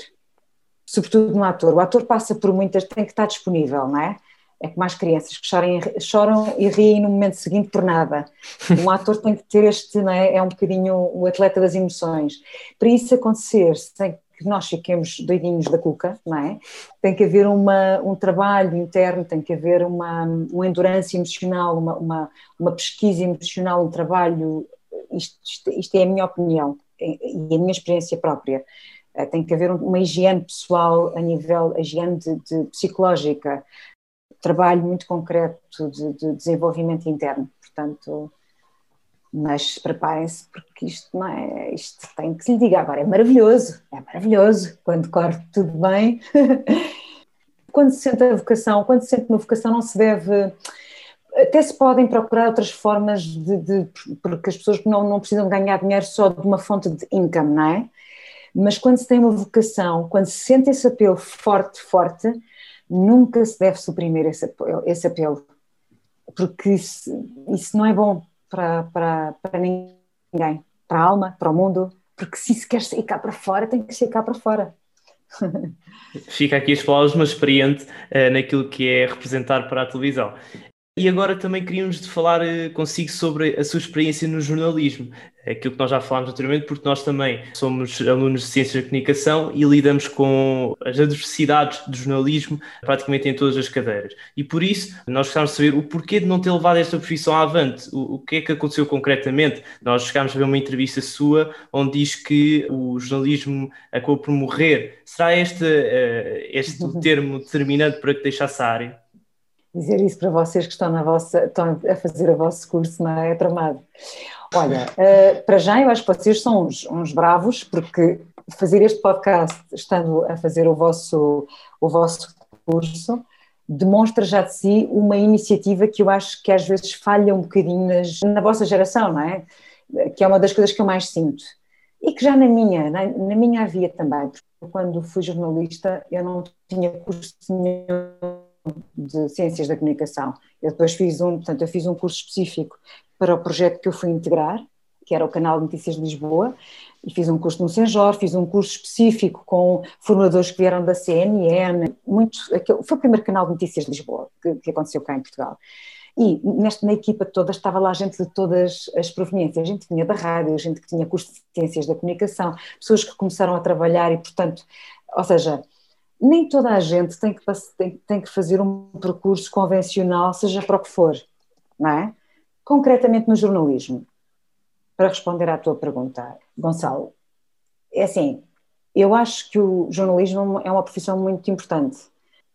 [SPEAKER 5] sobretudo no ator. O ator passa por muitas, tem que estar disponível, não é? É como as crianças que choram, choram e riem no momento seguinte por nada. Um ator tem que ter este, não é? É um bocadinho o atleta das emoções. Para isso acontecer, sem que nós fiquemos doidinhos da cuca, não é? Tem que haver uma, um trabalho interno, tem que haver uma, uma endurance emocional, uma, uma, uma pesquisa emocional, um trabalho isto, isto, isto é a minha opinião e a minha experiência própria. Eh, tem que haver uma higiene pessoal a nível, a higiene de, de psicológica, trabalho muito concreto de, de, desenvolvimento interno, portanto, mas preparem-se porque isto não é, isto tem que se lhe diga agora, é maravilhoso, é maravilhoso, quando corre tudo bem, quando se sente a vocação, quando se sente uma vocação não se deve até se podem procurar outras formas de, de, porque as pessoas não, não precisam ganhar dinheiro só de uma fonte de income, não é? Mas quando se tem uma vocação, quando se sente esse apelo forte, forte, nunca se deve suprimir esse apelo, esse apelo porque isso, isso, não é bom para, para, para ninguém, para a alma, para o mundo, porque se se quer sair cá para fora, tem que sair cá para fora.
[SPEAKER 4] Fica aqui as palavras, mas experiente uh, naquilo que é representar para a televisão. E agora também queríamos de falar eh, consigo sobre a sua experiência no jornalismo, aquilo que nós já falámos anteriormente, porque nós também somos alunos de Ciências da Comunicação e lidamos com as adversidades do jornalismo praticamente em todas as cadeiras. E por isso, nós gostávamos de saber o porquê de não ter levado esta profissão avante, o, o que é que aconteceu concretamente. Nós chegámos a ver uma entrevista sua onde diz que o jornalismo acabou por morrer. Será este, uh, este o termo determinante para que deixasse a área?
[SPEAKER 5] Dizer isso para vocês que estão, na vossa, estão a fazer o vosso curso, não é? É tramado. Olha, uh, para já eu acho que vocês são uns, uns, bravos, porque fazer este podcast estando a fazer o vosso, o vosso curso demonstra já de si uma iniciativa que eu acho que às vezes falha um bocadinho nas, na vossa geração, não é? Que é uma das coisas que eu mais sinto. E que já na minha, na, na minha havia também, porque quando fui jornalista eu não tinha curso nenhum de Ciências da Comunicação. Eu depois fiz um, portanto, eu fiz um curso específico para o projeto que eu fui integrar, que era o Canal de Notícias de Lisboa, e fiz um curso no Senjor, fiz um curso específico com formadores que vieram da CNN, muito, foi o primeiro canal de notícias de Lisboa que, que aconteceu cá em Portugal. E nesta, na equipa toda estava lá gente de todas as proveniências, gente que vinha da rádio, gente que tinha curso de Ciências da Comunicação, pessoas que começaram a trabalhar e, portanto, ou seja, nem toda a gente tem que, tem, tem que fazer um percurso convencional, seja para o que for, não é? Concretamente no jornalismo, para responder à tua pergunta, Gonçalo, é assim, eu acho que o jornalismo é uma profissão muito importante.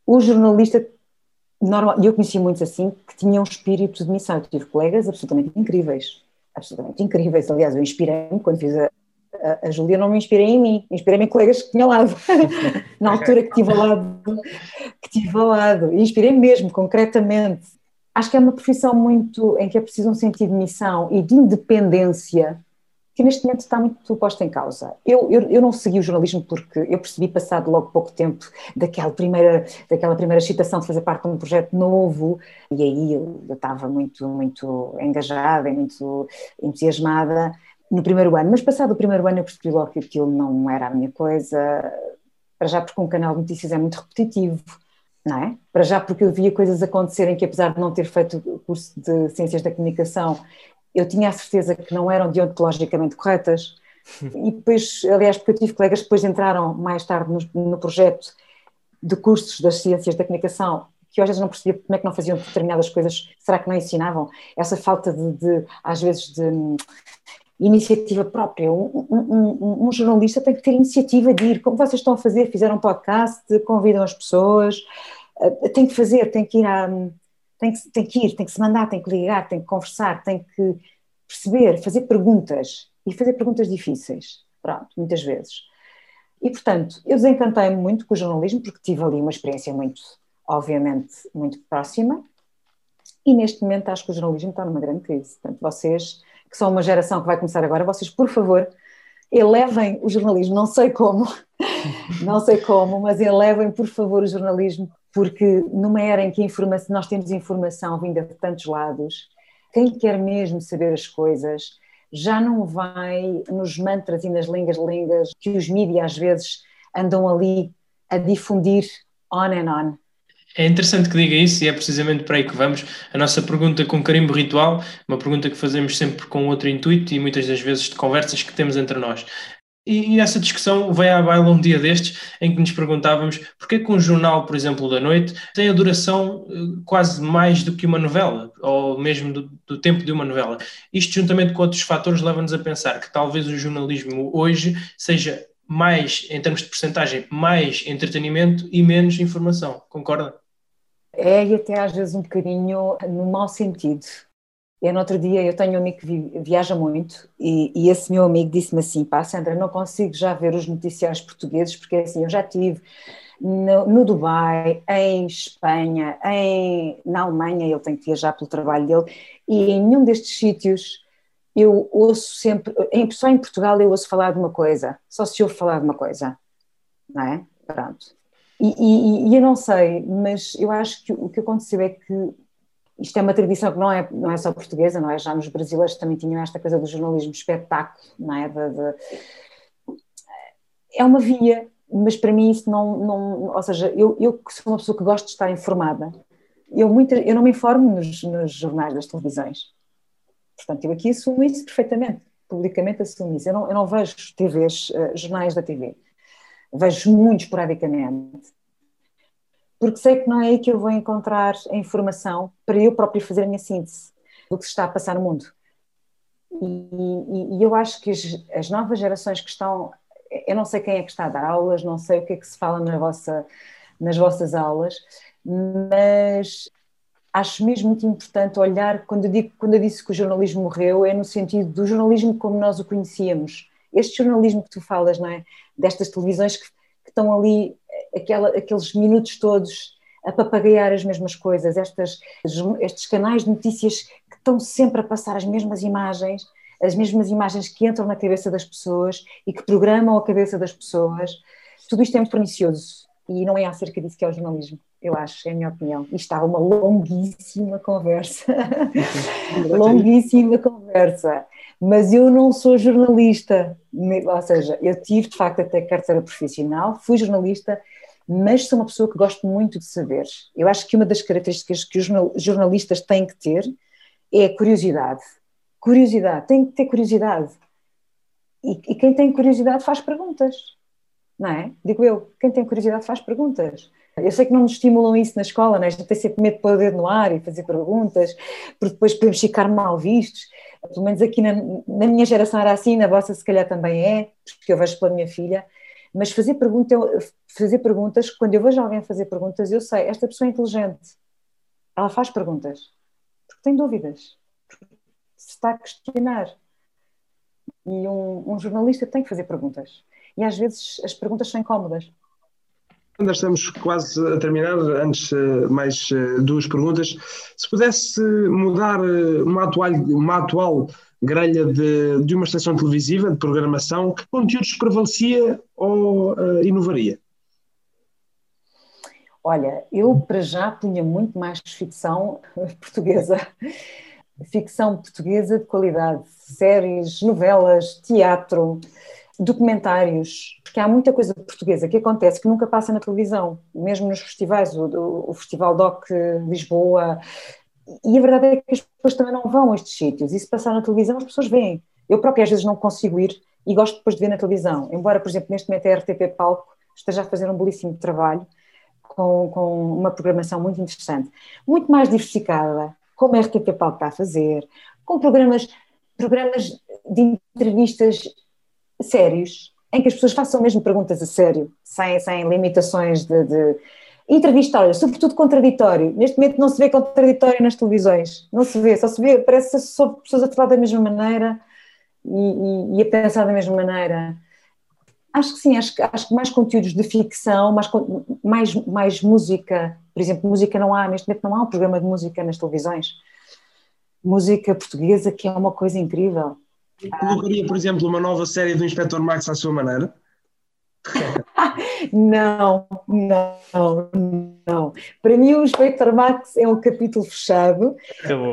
[SPEAKER 5] O jornalista, normal, eu conheci muitos assim, que tinham um espírito de missão. Eu tive colegas absolutamente incríveis, absolutamente incríveis. Aliás, eu inspirei-me quando fiz a, a, a Júlia não me inspirei em mim, inspirei-me em colegas que tinha ao lado, na altura que tive ao lado, que tive ao lado, e inspirei mesmo, concretamente. Acho que é uma profissão muito, em que é preciso um sentido de missão e de independência que neste momento está muito posta em causa. Eu, eu, eu não segui o jornalismo porque eu percebi, passado logo pouco tempo, daquela primeira, daquela primeira excitação de fazer parte de um projeto novo, e aí eu, eu estava muito, muito engajada e muito entusiasmada, no primeiro ano, mas passado o primeiro ano eu percebi logo que aquilo não era a minha coisa, para já porque um canal de notícias é muito repetitivo, não é? Para já porque eu via coisas acontecerem que apesar de não ter feito o curso de Ciências da Comunicação, eu tinha a certeza que não eram deontologicamente corretas, e depois, aliás, porque eu tive colegas que depois entraram mais tarde no, no projeto de cursos das Ciências da Comunicação que eu às vezes não percebia como é que não faziam determinadas coisas, será que não ensinavam? Essa falta de, de às vezes, de iniciativa própria. Um, um, um, jornalista tem que ter iniciativa de ir, como vocês estão a fazer, fizeram um podcast, convidam as pessoas, uh, tem que fazer, tem que ir a, tem que, tem que ir, tem que se mandar, tem que ligar, tem que conversar, tem que perceber, fazer perguntas e fazer perguntas difíceis. pronto, muitas vezes. E, portanto, eu desencantei-me muito com o jornalismo, porque tive ali uma experiência muito, obviamente, muito próxima, e neste momento acho que o jornalismo está numa grande crise. Portanto, vocês, que são uma geração que vai começar agora, vocês, por favor, elevem o jornalismo, não sei como, não sei como, mas elevem, por favor, o jornalismo, porque numa era em que informação, nós temos informação vinda de tantos lados, quem quer mesmo saber as coisas já não vai nos mantras e nas lingas-lingas que os mídias às vezes andam ali a difundir on and on.
[SPEAKER 3] É interessante que diga isso e é precisamente para aí que vamos. A nossa pergunta com carimbo ritual, uma pergunta que fazemos sempre com outro intuito e muitas das vezes de conversas que temos entre nós. E, essa discussão veio à baila um dia destes, em que nos perguntávamos porquê que um jornal, por exemplo, da noite, tem a duração eh, quase mais do que uma novela, ou mesmo do, do tempo de uma novela. Isto, juntamente com outros fatores, leva-nos a pensar que talvez o jornalismo hoje seja mais, em termos de percentagem, mais entretenimento e menos informação. Concorda?
[SPEAKER 5] É, e até às vezes um bocadinho no mau sentido. Eu, no outro dia, eu tenho um amigo que viaja muito e, e esse meu amigo disse-me assim, pá, Sandra, não consigo já ver os noticiários portugueses porque assim, eu já tive no, no, Dubai, em Espanha, em, na Alemanha, ele tem que viajar pelo trabalho dele, e em nenhum destes sítios eu ouço sempre, em, só em Portugal eu ouço falar de uma coisa, só se ouve falar de uma coisa, não é? Pronto. E, e, e eu não sei, mas eu acho que o que aconteceu é que isto é uma tradição que não é, não é só portuguesa, não é? Já nos brasileiros também tinham esta coisa do jornalismo espetáculo, não é? De, de... É uma via, mas para mim isso não, não ou seja, eu, eu sou uma pessoa que gosto de estar informada, eu, muito, eu não me informo nos, nos jornais das televisões. Portanto, eu aqui assumo isso perfeitamente, publicamente assumo isso. Eu não, eu não vejo TVs, uh, eh, jornais da TV, vejo muito esporadicamente porque sei que não é aí que eu vou encontrar a informação para eu próprio fazer a minha síntese do que se está a passar no mundo. E, e, e eu acho que as, as, novas gerações que estão, eu não sei quem é que está a dar aulas, não sei o que é que se fala na vossa, nas vossas aulas, mas acho mesmo muito importante olhar, quando eu, digo, quando eu disse que o jornalismo morreu, é no sentido do jornalismo como nós o conhecíamos. Este jornalismo que tu falas, não é? Destas televisões que, que estão ali aquela, aqueles minutos todos a papagaiar as mesmas coisas, estas, estes canais de notícias que estão sempre a passar as mesmas imagens, as mesmas imagens que entram na cabeça das pessoas e que programam a cabeça das pessoas. Tudo isto é muito pernicioso e não é acerca disso que é o jornalismo, eu acho, é a minha opinião. Isto estava uma longuíssima conversa, longuíssima conversa, mas eu não sou jornalista, ou seja, eu tive de facto até carteira profissional, fui jornalista mas sou uma pessoa que gosto muito de saber. Eu acho que uma das características que os jornalistas têm que ter é a curiosidade. Curiosidade, tem que ter curiosidade. E, e quem tem curiosidade faz perguntas, não é? Digo eu, quem tem curiosidade faz perguntas. Eu sei que não nos estimulam isso na escola, não é? a gente tem sempre medo de pôr o dedo no ar e fazer perguntas, porque depois podemos ficar mal vistos. Pelo menos aqui na, na minha geração era assim, na vossa se calhar também é, porque eu vejo pela minha filha mas fazer, pergunta, fazer perguntas, quando eu vejo alguém fazer perguntas, eu sei, esta pessoa é inteligente, ela faz perguntas, porque tem dúvidas, se está a questionar. E um, um jornalista tem que fazer perguntas. E às vezes as perguntas são incómodas.
[SPEAKER 2] Ainda estamos quase a terminar, antes eh, mais eh, duas perguntas. Se pudesse mudar eh, uma atual, uma atual grelha de, de uma estação televisiva, de programação, que conteúdos prevalecia ou uh, inovaria?
[SPEAKER 5] Olha, eu para já punha muito mais ficção portuguesa. Ficção portuguesa de qualidade, séries, novelas, teatro, documentários, porque há muita coisa portuguesa que acontece que nunca passa na televisão, mesmo nos festivais, o, o Festival DOC Lisboa, e a verdade é que as pessoas também não vão a estes sítios. E se passar na televisão, as pessoas veem. Eu própria às vezes não consigo ir e gosto depois de ver na televisão. Embora, por exemplo, neste momento a RTP Palco esteja a fazer um belíssimo trabalho com, com uma programação muito interessante. Muito mais diversificada, como a RTP Palco está a fazer, com programas, programas de entrevistas sérios, em que as pessoas façam mesmo perguntas a sério, sem, sem limitações de, de Entrevistório, sobretudo contraditório. Neste momento não se vê contraditório nas televisões, não se vê, só se vê, parece que são pessoas a falar da mesma maneira e, e, e, a pensar da mesma maneira. Acho que sim, acho, acho que mais conteúdos de ficção, mais, mais, mais música, por exemplo, música não há, neste momento não há um programa de música nas televisões. Música portuguesa que é uma coisa incrível.
[SPEAKER 2] Colocaria, por exemplo, uma nova série do Inspector Max à sua maneira?
[SPEAKER 5] não, não, não. Para mim, o Inspector Max é um capítulo fechado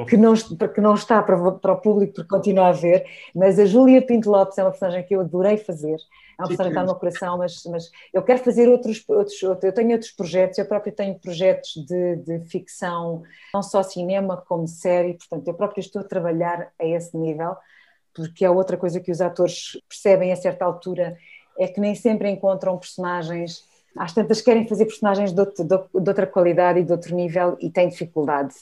[SPEAKER 5] que não, que não está para, para o público por continuar a ver, mas a Júlia Pinto Lopes é uma personagem que eu adorei fazer. É uma personagem que está no meu coração, mas, mas eu quero fazer outros, outros, Eu tenho outros projetos, eu próprio tenho projetos de, de ficção, não só cinema como série, portanto, eu próprio estou a trabalhar a esse nível, porque é outra coisa que os atores percebem a certa altura é que nem sempre encontram personagens. Às tantas querem fazer personagens de, outro, de, outra qualidade e de outro nível e têm dificuldade.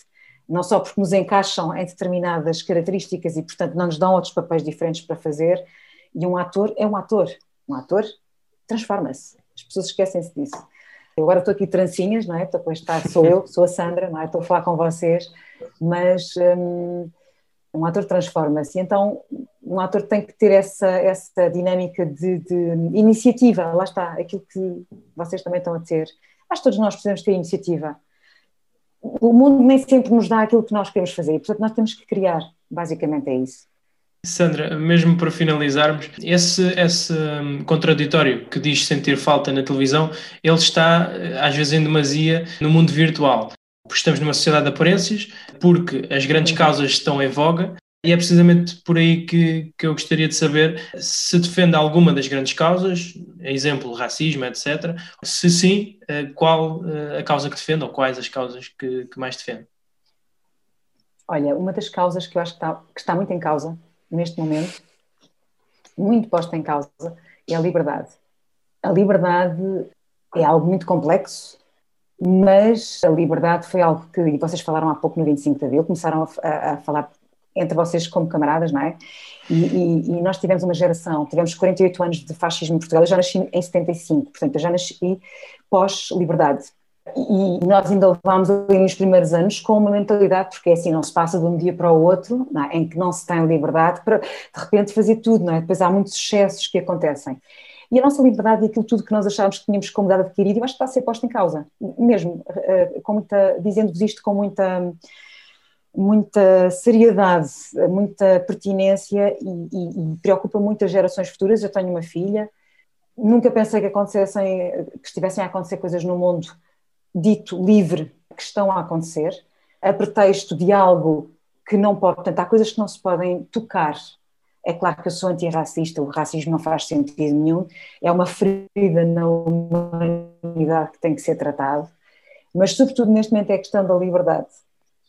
[SPEAKER 5] Não só porque nos encaixam em determinadas características e, portanto, não nos dão outros papéis diferentes para fazer. E um ator é um ator. Um ator transforma-se. As pessoas esquecem-se disso. Eu agora estou aqui trancinhas, não é? A estar, sou eu, sou a Sandra, não é? Estou a falar com vocês, mas hum, um ator transforma-se. Então, um ator tem que ter essa, essa dinâmica de, de, iniciativa, lá está, aquilo que vocês também estão a ter. Acho que todos nós precisamos ter iniciativa. O mundo nem sempre nos dá aquilo que nós queremos fazer, portanto, nós temos que criar, basicamente é isso.
[SPEAKER 3] Sandra, mesmo para finalizarmos, esse, esse hum, contraditório que diz sentir falta na televisão, ele está às vezes em demasia no mundo virtual estamos numa sociedade de aparências, porque as grandes causas estão em voga, e é precisamente por aí que, que eu gostaria de saber se defende alguma das grandes causas, exemplo, racismo, etc. Se sim, eh, qual eh, a causa que defende ou quais as causas que, que mais defende?
[SPEAKER 5] Olha, uma das causas que eu acho que está, que está muito em causa neste momento, muito posta em causa, é a liberdade. A liberdade é algo muito complexo, mas a liberdade foi algo que, e vocês falaram há pouco no 25 de Abril, começaram a, a falar entre vocês como camaradas, não é? E, e, e, nós tivemos uma geração, tivemos 48 anos de fascismo em Portugal, eu já nasci em 75, portanto eu já nasci pós-liberdade. E, nós ainda levámos ali nos primeiros anos com uma mentalidade, porque é assim, não se passa de um dia para o outro, é? em que não se tem liberdade, para de repente fazer tudo, não é? Depois há muitos excessos que acontecem. E a nossa liberdade e aquilo tudo que nós achávamos que tínhamos como dado adquirido, eu acho que está a ser posto em causa, mesmo, eh, com muita, dizendo-vos isto com muita, muita seriedade, muita pertinência e, e, e preocupa muito as gerações futuras. Eu tenho uma filha, nunca pensei que acontecessem, que estivessem a acontecer coisas no mundo dito livre que estão a acontecer, a pretexto de algo que não pode, portanto, há coisas que não se podem tocar é claro que eu sou antirracista, o racismo não faz sentido nenhum, é uma ferida na humanidade que tem que ser tratado, mas sobretudo neste momento é a questão da liberdade.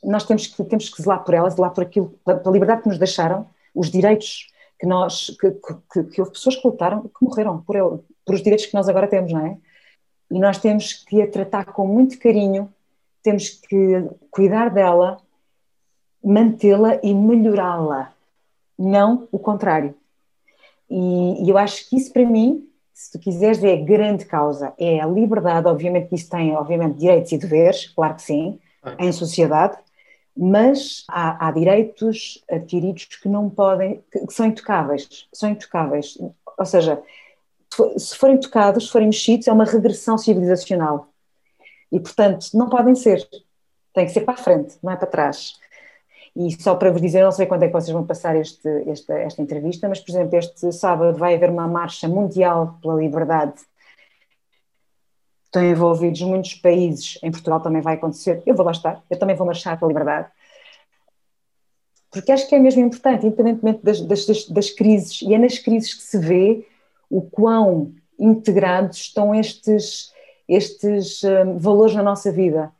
[SPEAKER 5] Nós temos que, temos que zelar por ela, zelar por aquilo, pela liberdade que nos deixaram, os direitos que nós, que, que, que houve pessoas que lutaram, que morreram por, por os direitos que nós agora temos, não é? E nós temos que a tratar com muito carinho, temos que cuidar dela, mantê-la e melhorá-la não o contrário. E, e, eu acho que isso para mim, se tu quiseres, é a grande causa, é a liberdade, obviamente que isso tem, obviamente, direitos e deveres, claro que sim, em sociedade, mas há, há, direitos adquiridos que não podem, que, que são intocáveis, são intocáveis, ou seja, se forem tocados, se forem mexidos, é uma regressão civilizacional. E, portanto, não podem ser. Tem que ser para a frente, não é para trás. E só para vos dizer, não sei quando é que vocês vão passar este, esta, esta entrevista, mas, por exemplo, este sábado vai haver uma marcha mundial pela liberdade. Estão envolvidos muitos países, em Portugal também vai acontecer. Eu vou lá estar, eu também vou marchar pela liberdade. Porque acho que é mesmo importante, independentemente das, das, das crises, e é nas crises que se vê o quão integrados estão estes, estes um, valores na nossa vida.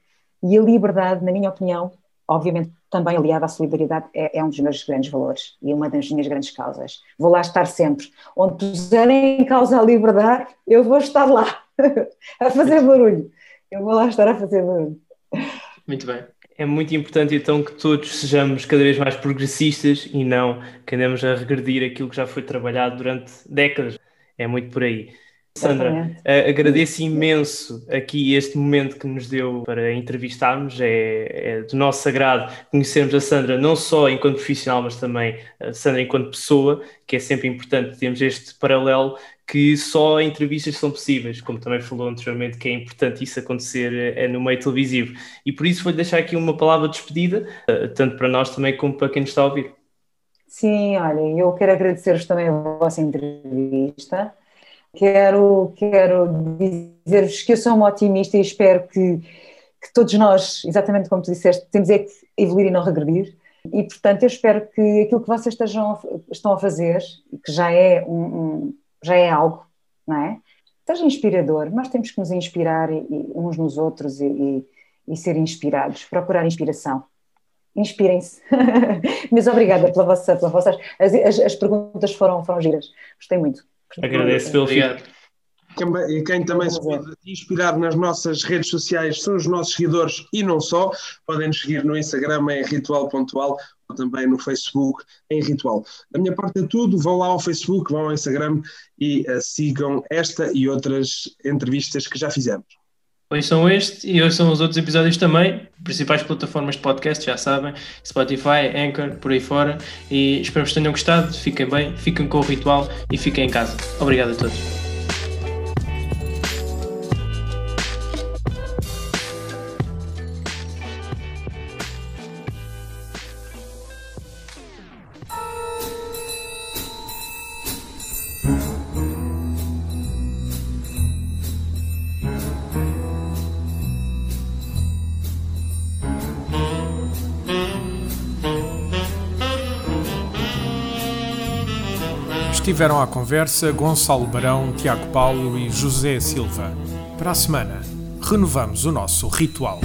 [SPEAKER 5] E a liberdade, na minha opinião, obviamente também aliada à solidariedade, é, é, um dos meus grandes valores e uma das minhas grandes causas. Vou lá estar sempre. Onde puserem em causa a liberdade, eu vou estar lá a fazer barulho. Eu vou lá estar a fazer barulho.
[SPEAKER 3] Muito bem.
[SPEAKER 4] É muito importante então que todos sejamos cada vez mais progressistas e não que andemos a regredir aquilo que já foi trabalhado durante décadas. É muito por aí. Sandra, uh, agradeço imenso aqui este momento que nos deu para entrevistarmos. É, é do nosso agrado conhecermos a Sandra, não só enquanto profissional, mas também a Sandra enquanto pessoa, que é sempre importante termos este paralelo que só entrevistas são possíveis, como também falou anteriormente, que é importante isso acontecer é, no meio televisivo. E por isso vou deixar aqui uma palavra de despedida, eh, tanto para nós também como para quem nos está a ouvir.
[SPEAKER 5] Sim, olha, eu quero agradecer-vos também a vossa entrevista. Quero, quero dizer-vos que eu sou uma otimista e espero que, que todos nós, exatamente como tu disseste, temos é que evoluir e não regredir. E, portanto, eu espero que aquilo que vocês estejam, estão a fazer, que já é, um, um, já é algo, não é? Seja inspirador. Nós temos que nos inspirar e, e uns nos outros e, e, e ser inspirados, procurar inspiração inspirem-se. Mas obrigada pela vossa, pela vossa as, as, as, perguntas foram, foram giras. Gostei muito.
[SPEAKER 4] Agradeço pelo
[SPEAKER 2] obrigado. E quem também se pode inspirar nas nossas redes sociais são os nossos seguidores e não só. Podem nos seguir no Instagram em ritual.al ou também no Facebook em Ritual. Da minha parte é tudo. Vão lá ao Facebook, vão ao Instagram e uh, sigam esta e outras entrevistas que já fizemos.
[SPEAKER 3] São este e hoje são os outros episódios também, principais plataformas de podcast, já sabem, Spotify, Anchor, por aí fora. E espero que tenham gostado, fiquem bem, fiquem com o ritual e fiquem em casa. Obrigado a todos.
[SPEAKER 6] Estiveram à conversa Gonçalo Barão, Tiago Paulo e José Silva. Para a semana, renovamos o nosso ritual.